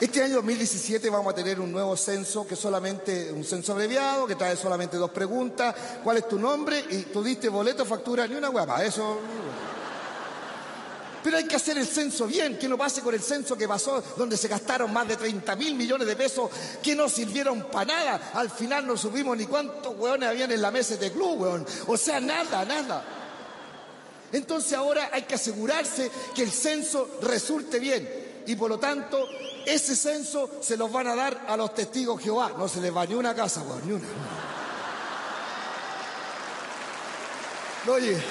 Este año 2017 vamos a tener un nuevo censo que solamente un censo abreviado, que trae solamente dos preguntas. ¿Cuál es tu nombre? Y tú diste boleto, factura, ni una guapa. Eso. Pero hay que hacer el censo bien, que no pase con el censo que pasó, donde se gastaron más de 30 mil millones de pesos que no sirvieron para nada. Al final no subimos ni cuántos hueones habían en la mesa de club, hueón. O sea, nada, nada. Entonces ahora hay que asegurarse que el censo resulte bien. Y por lo tanto, ese censo se los van a dar a los testigos Jehová. No se les va ni una casa, hueón, ni una. Oye.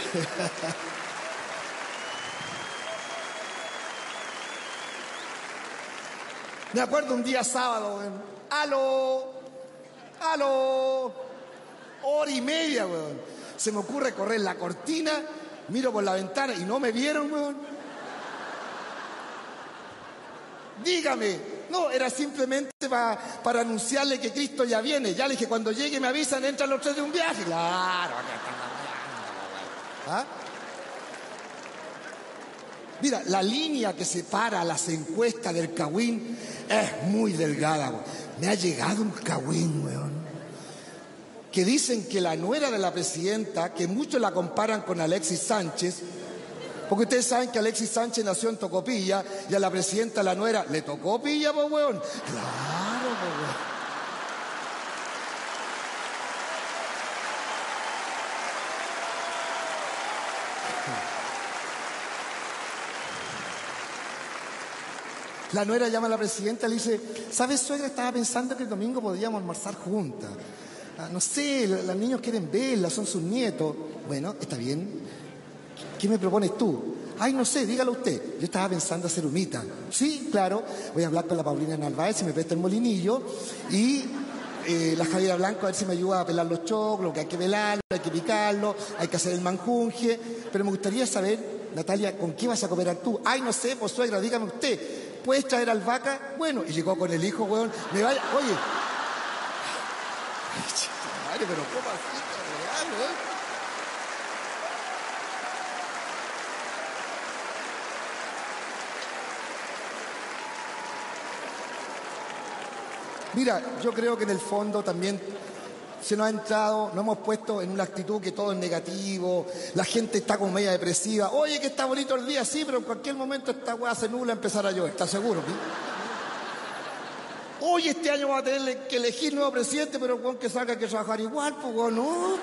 Me acuerdo un día sábado, weón. ¡Aló! ¡Aló! Hora y media, weón. Se me ocurre correr la cortina, miro por la ventana y no me vieron, weón. Dígame. No, era simplemente para anunciarle que Cristo ya viene. Ya le dije, cuando llegue me avisan, entran los tres de un viaje. Claro, ¿Ah? Mira, la línea que separa las encuestas del Cawín es muy delgada. Me ha llegado un Cawín, weón. Que dicen que la nuera de la presidenta, que muchos la comparan con Alexis Sánchez, porque ustedes saben que Alexis Sánchez nació en Tocopilla y a la presidenta, la nuera, le tocó pilla, weón. Claro, weón. La nuera llama a la presidenta y le dice, ¿sabes, suegra? Estaba pensando que el domingo podríamos almorzar juntas. Ah, no sé, los niños quieren verla, son sus nietos. Bueno, está bien. ¿Qué me propones tú? Ay, no sé, dígalo usted. Yo estaba pensando hacer humita. Sí, claro. Voy a hablar con la Paulina Narváez si me presta el molinillo. Y eh, la Javiera Blanco a ver si me ayuda a pelar los choclos, que hay que velarlo, hay que picarlo, hay que hacer el manjunje. Pero me gustaría saber, Natalia, ¿con qué vas a cooperar tú? Ay, no sé, pues suegra, dígame usted. ¿Puedes traer albahaca? Bueno, y llegó con el hijo, weón. Me vaya, oye. Madre, pero ¿cómo así, real, weón? Mira, yo creo que en el fondo también se nos ha entrado, nos hemos puesto en una actitud que todo es negativo, la gente está como media depresiva. Oye, que está bonito el día, sí, pero en cualquier momento esta weá se nula empezar a llover, ¿estás seguro? Oye, este año va a tener que elegir nuevo presidente, pero con que salga que trabajar igual, pues no.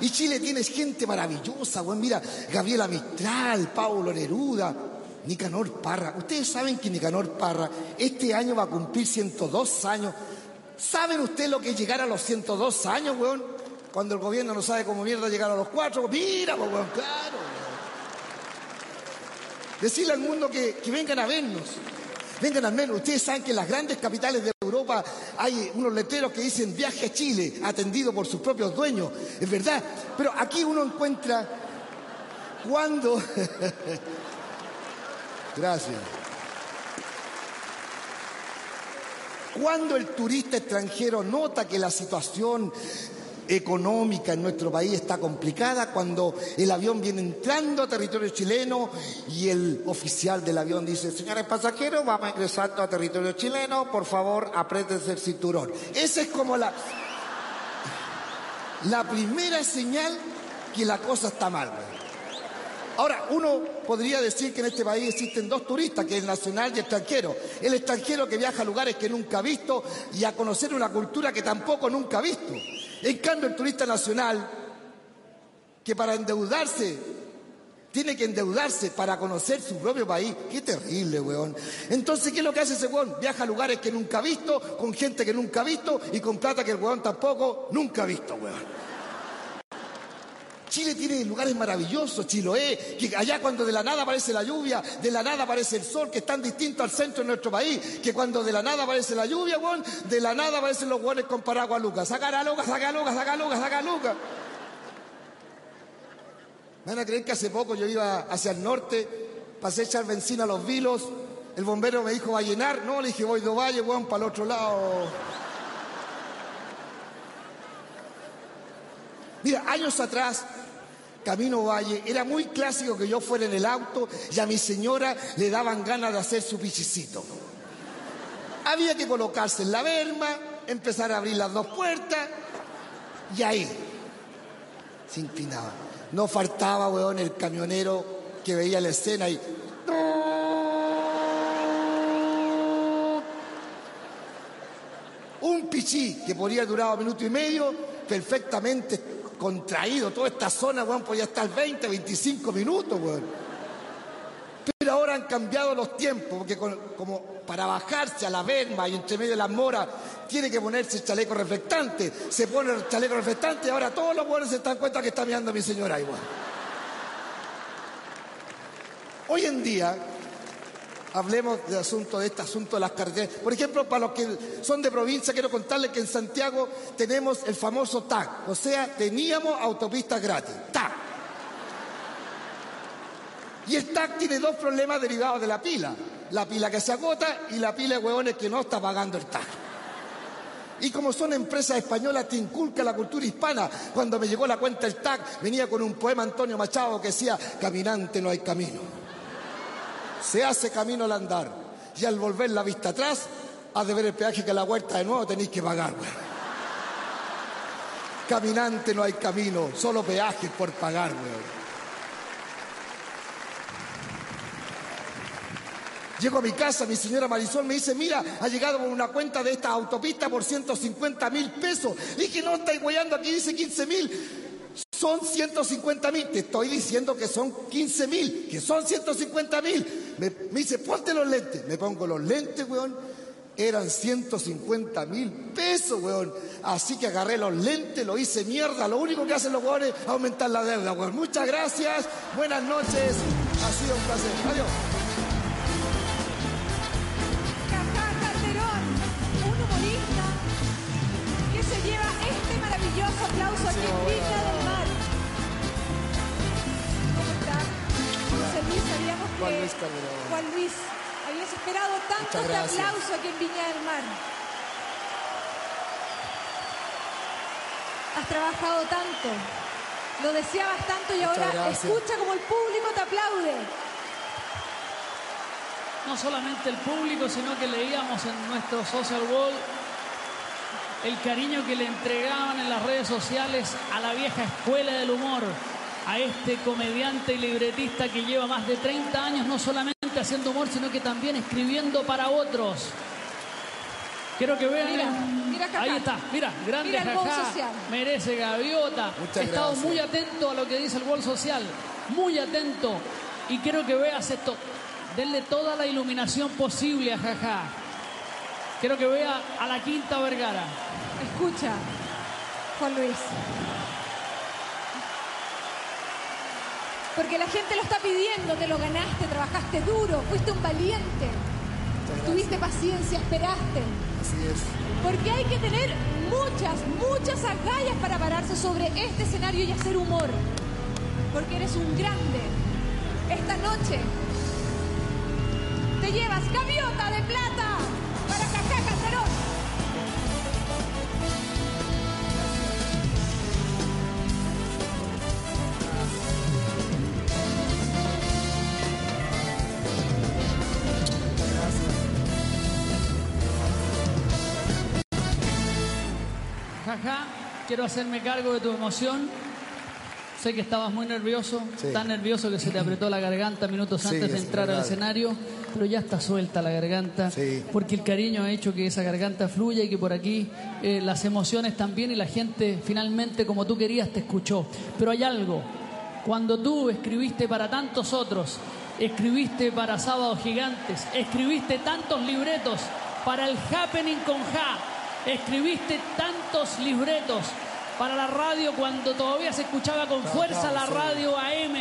Y Chile tiene gente maravillosa, weón. Mira, Gabriela Mistral, Paulo Neruda, Nicanor Parra. Ustedes saben que Nicanor Parra este año va a cumplir 102 años. ¿Saben ustedes lo que es llegar a los 102 años, weón? Cuando el gobierno no sabe cómo mierda llegar a los cuatro. Mira, weón, claro. Decirle al mundo que, que vengan a vernos. Vengan al menos. Ustedes saben que en las grandes capitales de Europa hay unos letreros que dicen viaje a Chile, atendido por sus propios dueños. Es verdad. Pero aquí uno encuentra cuando. Gracias. Cuando el turista extranjero nota que la situación económica en nuestro país está complicada, cuando el avión viene entrando a territorio chileno y el oficial del avión dice, señores pasajeros, vamos ingresando a territorio chileno, por favor, apriétense el cinturón. Esa es como la, la primera señal que la cosa está mal. Ahora, uno podría decir que en este país existen dos turistas, que es el nacional y el extranjero. El extranjero que viaja a lugares que nunca ha visto y a conocer una cultura que tampoco nunca ha visto. En cambio, el turista nacional, que para endeudarse, tiene que endeudarse para conocer su propio país. Qué terrible, weón. Entonces, ¿qué es lo que hace ese weón? Viaja a lugares que nunca ha visto, con gente que nunca ha visto y con plata que el weón tampoco nunca ha visto, weón. Chile tiene lugares maravillosos, Chiloé, que allá cuando de la nada aparece la lluvia, de la nada aparece el sol, que es tan distinto al centro de nuestro país, que cuando de la nada aparece la lluvia, weón, de la nada aparecen los weones con paraguas lucas. Saca a lucas, saca a lucas, saca a lucas, saca a lucas. Me van a creer que hace poco yo iba hacia el norte, pasé a echar benzina a los vilos, el bombero me dijo va a llenar, no, le dije voy de valle, weón, para el otro lado. Mira, años atrás Camino Valle, era muy clásico que yo fuera en el auto y a mi señora le daban ganas de hacer su pichicito. Había que colocarse en la berma, empezar a abrir las dos puertas y ahí se inclinaba. No faltaba, weón, el camionero que veía la escena y... Un pichí que podría durar un minuto y medio, perfectamente contraído, toda esta zona, weón, podía estar 20, 25 minutos, weón. Pero ahora han cambiado los tiempos, porque como para bajarse a la verma y entre medio de las moras tiene que ponerse el chaleco reflectante. Se pone el chaleco reflectante y ahora todos los buenos se dan cuenta que está mirando a mi señora igual. Hoy en día, hablemos del asunto de este asunto de las carreteras. Por ejemplo, para los que son de provincia, quiero contarles que en Santiago tenemos el famoso TAC, o sea, teníamos autopistas gratis. TAC. Y el TAC tiene dos problemas derivados de la pila. La pila que se agota y la pila de huevones que no está pagando el TAC. Y como son empresas españolas, te inculca la cultura hispana. Cuando me llegó la cuenta el TAC, venía con un poema Antonio Machado que decía, caminante no hay camino se hace camino al andar. Y al volver la vista atrás, has de ver el peaje que la huerta de nuevo tenéis que pagar. Caminante no hay camino, solo peajes por pagar, weón. Llego a mi casa, mi señora Marisol me dice, mira, ha llegado una cuenta de esta autopista por 150 mil pesos. Le dije, no, estáis guayando, aquí dice 15 mil son 150 mil. Te estoy diciendo que son 15 mil, que son 150 mil. Me, dice, ponte los lentes. Me pongo los lentes, weón. Eran 150 mil pesos, weón. Así que agarré los lentes, lo hice mierda. Lo único que hacen los weones es aumentar la deuda, weón. Muchas gracias. Buenas noches. Ha sido un placer. Adiós. un humorista que se lleva este maravilloso aplauso Juan Luis, Juan Luis habías esperado tanto este aplauso aquí en Viña del Mar. Has trabajado tanto, lo deseabas tanto y ahora escucha como el público te aplaude. No solamente el público, sino que leíamos en nuestro social wall el cariño que le entregaban en las redes sociales a la vieja escuela del humor, a este comediante y libretista que lleva más de 30 años no solamente haciendo humor, sino que también escribiendo para otros. Quiero que vean. Mira, mira Jajá. Ahí está, mira, grande Mira el Jajá, Social. merece gaviota. Muchas He estado gracias. muy atento a lo que dice el Gol Social, muy atento. Y quiero que veas esto. Denle toda la iluminación posible a Jajá. Quiero que vea a la Quinta Vergara. Escucha, Juan Luis. Porque la gente lo está pidiendo, te lo ganaste, trabajaste duro, fuiste un valiente, tuviste paciencia, esperaste. Así es. Porque hay que tener muchas, muchas agallas para pararse sobre este escenario y hacer humor. Porque eres un grande. Esta noche te llevas gaviota de plata para Cajá quiero hacerme cargo de tu emoción. Sé que estabas muy nervioso, Sí. tan nervioso que se te apretó la garganta minutos Sí, antes de entrar al escenario, pero ya está suelta la garganta, Sí. porque el cariño ha hecho que esa garganta fluya y que por aquí eh, las emociones también y la gente finalmente como tú querías te escuchó. Pero hay algo, cuando tú escribiste para tantos otros, escribiste para Sábados Gigantes, escribiste tantos libretos para el Happening con Ja, escribiste tantos libretos para la radio cuando todavía se escuchaba con fuerza la sí. radio AM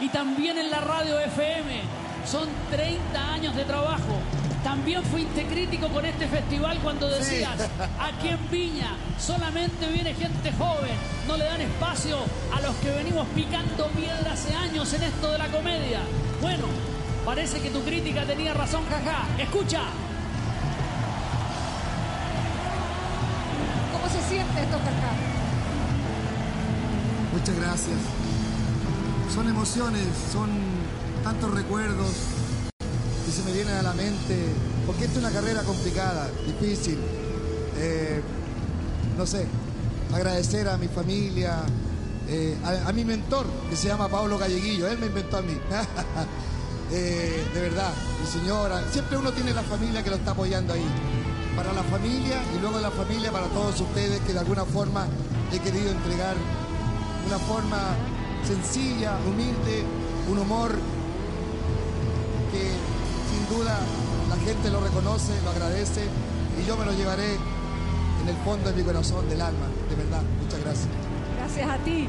y también en la radio FM. Son 30 años de trabajo. También fuiste crítico con este festival cuando decías, aquí en Viña solamente viene gente joven, no le dan espacio a los que venimos picando piedra hace años en esto de la comedia. Bueno, parece que tu crítica tenía razón, jaja. Escucha. Siente esto, Cajá? Muchas gracias. Son emociones, son tantos recuerdos que se me vienen a la mente, porque esta es una carrera complicada, difícil. Eh, no sé, agradecer a mi familia, eh, a, a mi mentor, que se llama Pablo Galleguillo, él me inventó a mí. Eh, de verdad, mi señora, siempre uno tiene la familia que lo está apoyando ahí. Para la familia y luego la familia para todos ustedes que de alguna forma he querido entregar una forma sencilla, humilde, un humor que sin duda la gente lo reconoce, lo agradece y yo me lo llevaré en el fondo de mi corazón, del alma, de verdad. Muchas gracias. Gracias a ti.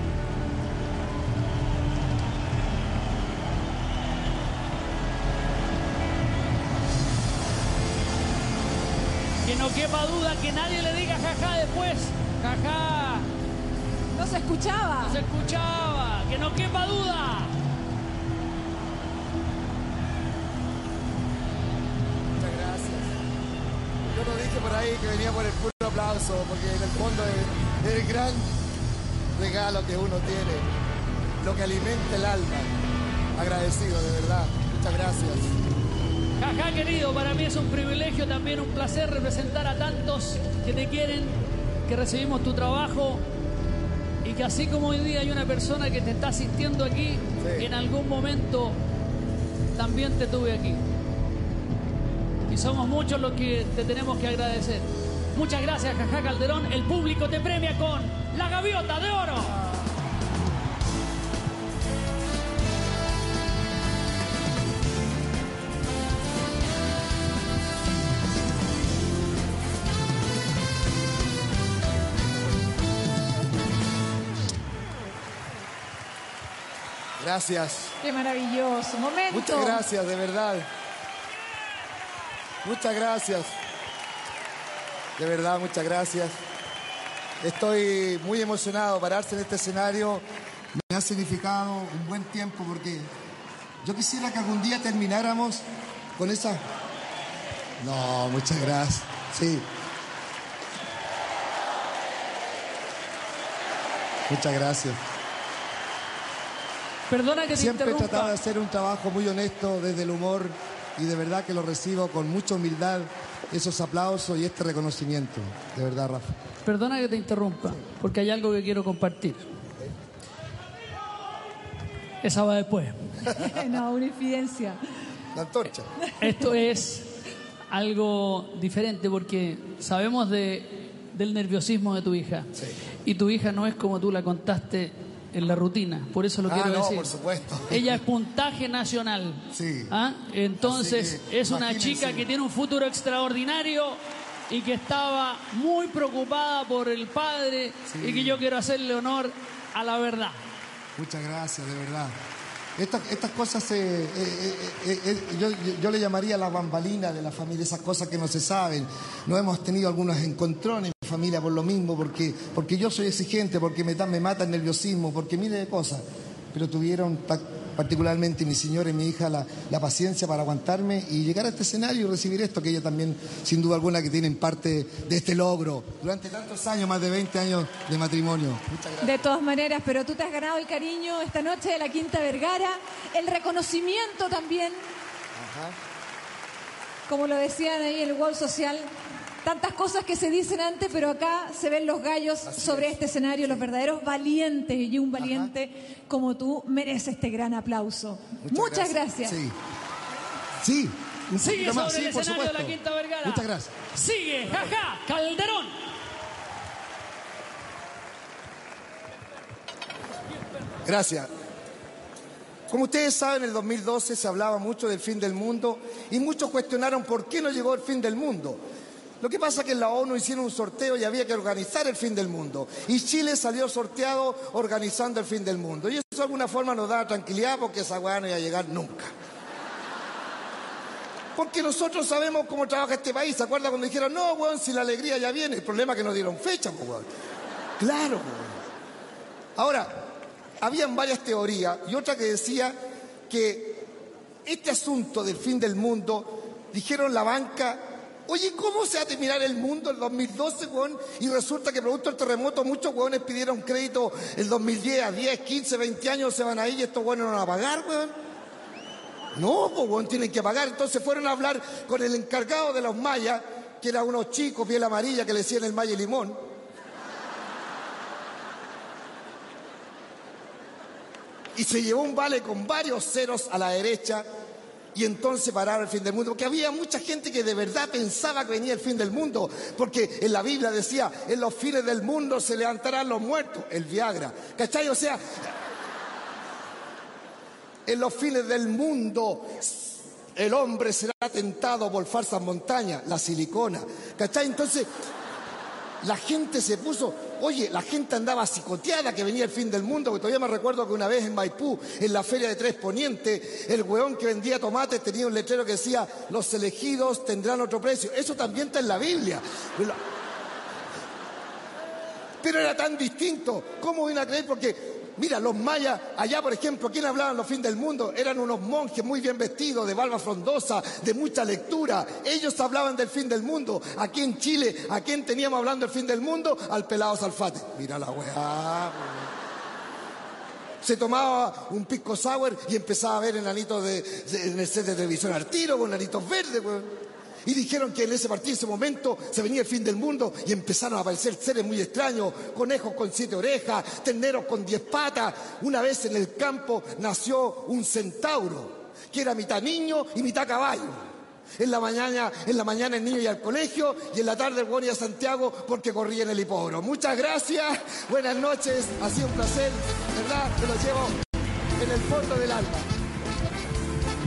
No quepa duda que nadie le diga jaja después. Jaja. No se escuchaba. No se escuchaba. Que no quepa duda. Muchas gracias. Yo no dije por ahí que venía por el puro aplauso, porque en el fondo es el gran regalo que uno tiene, lo que alimenta el alma. Agradecido, de verdad. Muchas gracias. Jaja, querido, para mí es un privilegio, también un placer representar a tantos que te quieren, que recibimos tu trabajo y que así como hoy día hay una persona que te está asistiendo aquí, Sí. en algún momento también te tuve aquí. Y somos muchos los que te tenemos que agradecer. Muchas gracias, Jaja Calderón. El público te premia con la gaviota de oro. Gracias. Qué maravilloso. Momento. Muchas gracias, de verdad. Muchas gracias. De verdad, muchas gracias. Estoy muy emocionado. Pararse en este escenario me ha significado un buen tiempo porque yo quisiera que algún día termináramos con esa... No, muchas gracias. Sí. Muchas gracias. Perdona que te Siempre he interrumpa. tratado de hacer un trabajo muy honesto desde el humor y de verdad que lo recibo con mucha humildad esos aplausos y este reconocimiento. De verdad, Rafa. Perdona que te interrumpa, porque hay algo que quiero compartir. Esa va después. no, una infidencia. La antorcha. Esto es algo diferente porque sabemos de, del nerviosismo de tu hija. Sí. Y tu hija no es como tú la contaste en la rutina, por eso lo Ah, quiero no, decir. por supuesto. Ella es puntaje nacional. Sí. ¿Ah? Entonces que, es una chica que tiene un futuro extraordinario y que estaba muy preocupada por el padre Sí. y que yo quiero hacerle honor a la verdad. Muchas gracias, de verdad. Estas, estas cosas, eh, eh, eh, eh, yo, yo- le llamaría la bambalina de la familia, esas cosas que no se saben. No hemos tenido algunos encontrones familia por lo mismo, porque, porque yo soy exigente, porque me, da- me mata el nerviosismo, porque miles de cosas. Pero tuvieron pa- particularmente mi señora y mi hija la, la paciencia para aguantarme y llegar a este escenario y recibir esto, que ella también, sin duda alguna, que tienen parte de este logro durante tantos años, más de 20 años de matrimonio. Muchas gracias. De todas maneras, pero tú te has ganado el cariño esta noche de la Quinta Vergara, el reconocimiento también, como lo decían ahí el wall social, tantas cosas que se dicen antes, pero acá se ven los gallos sobre este escenario, los verdaderos valientes, y un valiente como tú merece este gran aplauso. Muchas, gracias. Sí. Sí. Un Sigue sobre más, sí, el por escenario de la. Quinta Vergara. Muchas gracias. Sigue, jaja, Calderón. Gracias. Como ustedes saben, en el 2012 se hablaba mucho del fin del mundo y muchos cuestionaron por qué no llegó el fin del mundo. Lo que pasa es que en la ONU hicieron un sorteo y había que organizar el fin del mundo. Y Chile salió sorteado organizando el fin del mundo. Y eso de alguna forma nos da tranquilidad porque esa weá no iba a llegar nunca. Porque nosotros sabemos cómo trabaja este país. ¿Se acuerdan cuando dijeron, no, weón, si la alegría ya viene? El problema es que no dieron fecha, pues, weón. Claro, weón. Ahora, habían varias teorías y otra que decía que este asunto del fin del mundo, dijeron la banca, oye, ¿cómo se va a terminar el mundo el 2012, weón? Y resulta que producto del terremoto muchos weones pidieron crédito el 2010 a 10, 15, 20 años, se van ahí y estos weones no van a pagar, weón. No, pues weón, tienen que pagar. Entonces fueron a hablar con el encargado de los mayas, que eran unos chicos, piel amarilla, que le decían el maya y limón. y se llevó un vale con varios ceros a la derecha y entonces pararon el fin del mundo, porque había mucha gente que de verdad pensaba que venía el fin del mundo, porque en la Biblia decía, en los fines del mundo se levantarán los muertos, el Viagra, ¿cachai? O sea, en los fines del mundo el hombre será tentado por falsas montañas, la silicona, ¿cachai? Entonces, la gente se puso, oye, la gente andaba psicoteada que venía el fin del mundo, que todavía me recuerdo que una vez en Maipú, en la feria de Tres Poniente, el weón que vendía tomates tenía un letrero que decía, los elegidos tendrán otro precio. Eso también está en la Biblia. Pero, pero era tan distinto, ¿cómo vino a creer? Porque, mira, los mayas, allá por ejemplo, ¿quién hablaban los fin del mundo? Eran unos monjes muy bien vestidos, de barba frondosa, de mucha lectura. Ellos hablaban del fin del mundo. Aquí en Chile, ¿a quién teníamos hablando del fin del mundo? Al pelado Salfate. Mira la weá. Se tomaba un pisco sour y empezaba a ver enanitos de, de- en el set de televisión al tiro, con enanitos verdes, weón. Y dijeron que en ese partido, ese momento, se venía el fin del mundo y empezaron a aparecer seres muy extraños, conejos con siete orejas, terneros con diez patas. Una vez en el campo nació un centauro, que era mitad niño y mitad caballo. En la mañana, el niño iba al colegio y en la tarde el güey iba a Santiago porque corría en el hipódromo. Muchas gracias, buenas noches, ha sido un placer, ¿verdad? Me lo llevo en el fondo del alma.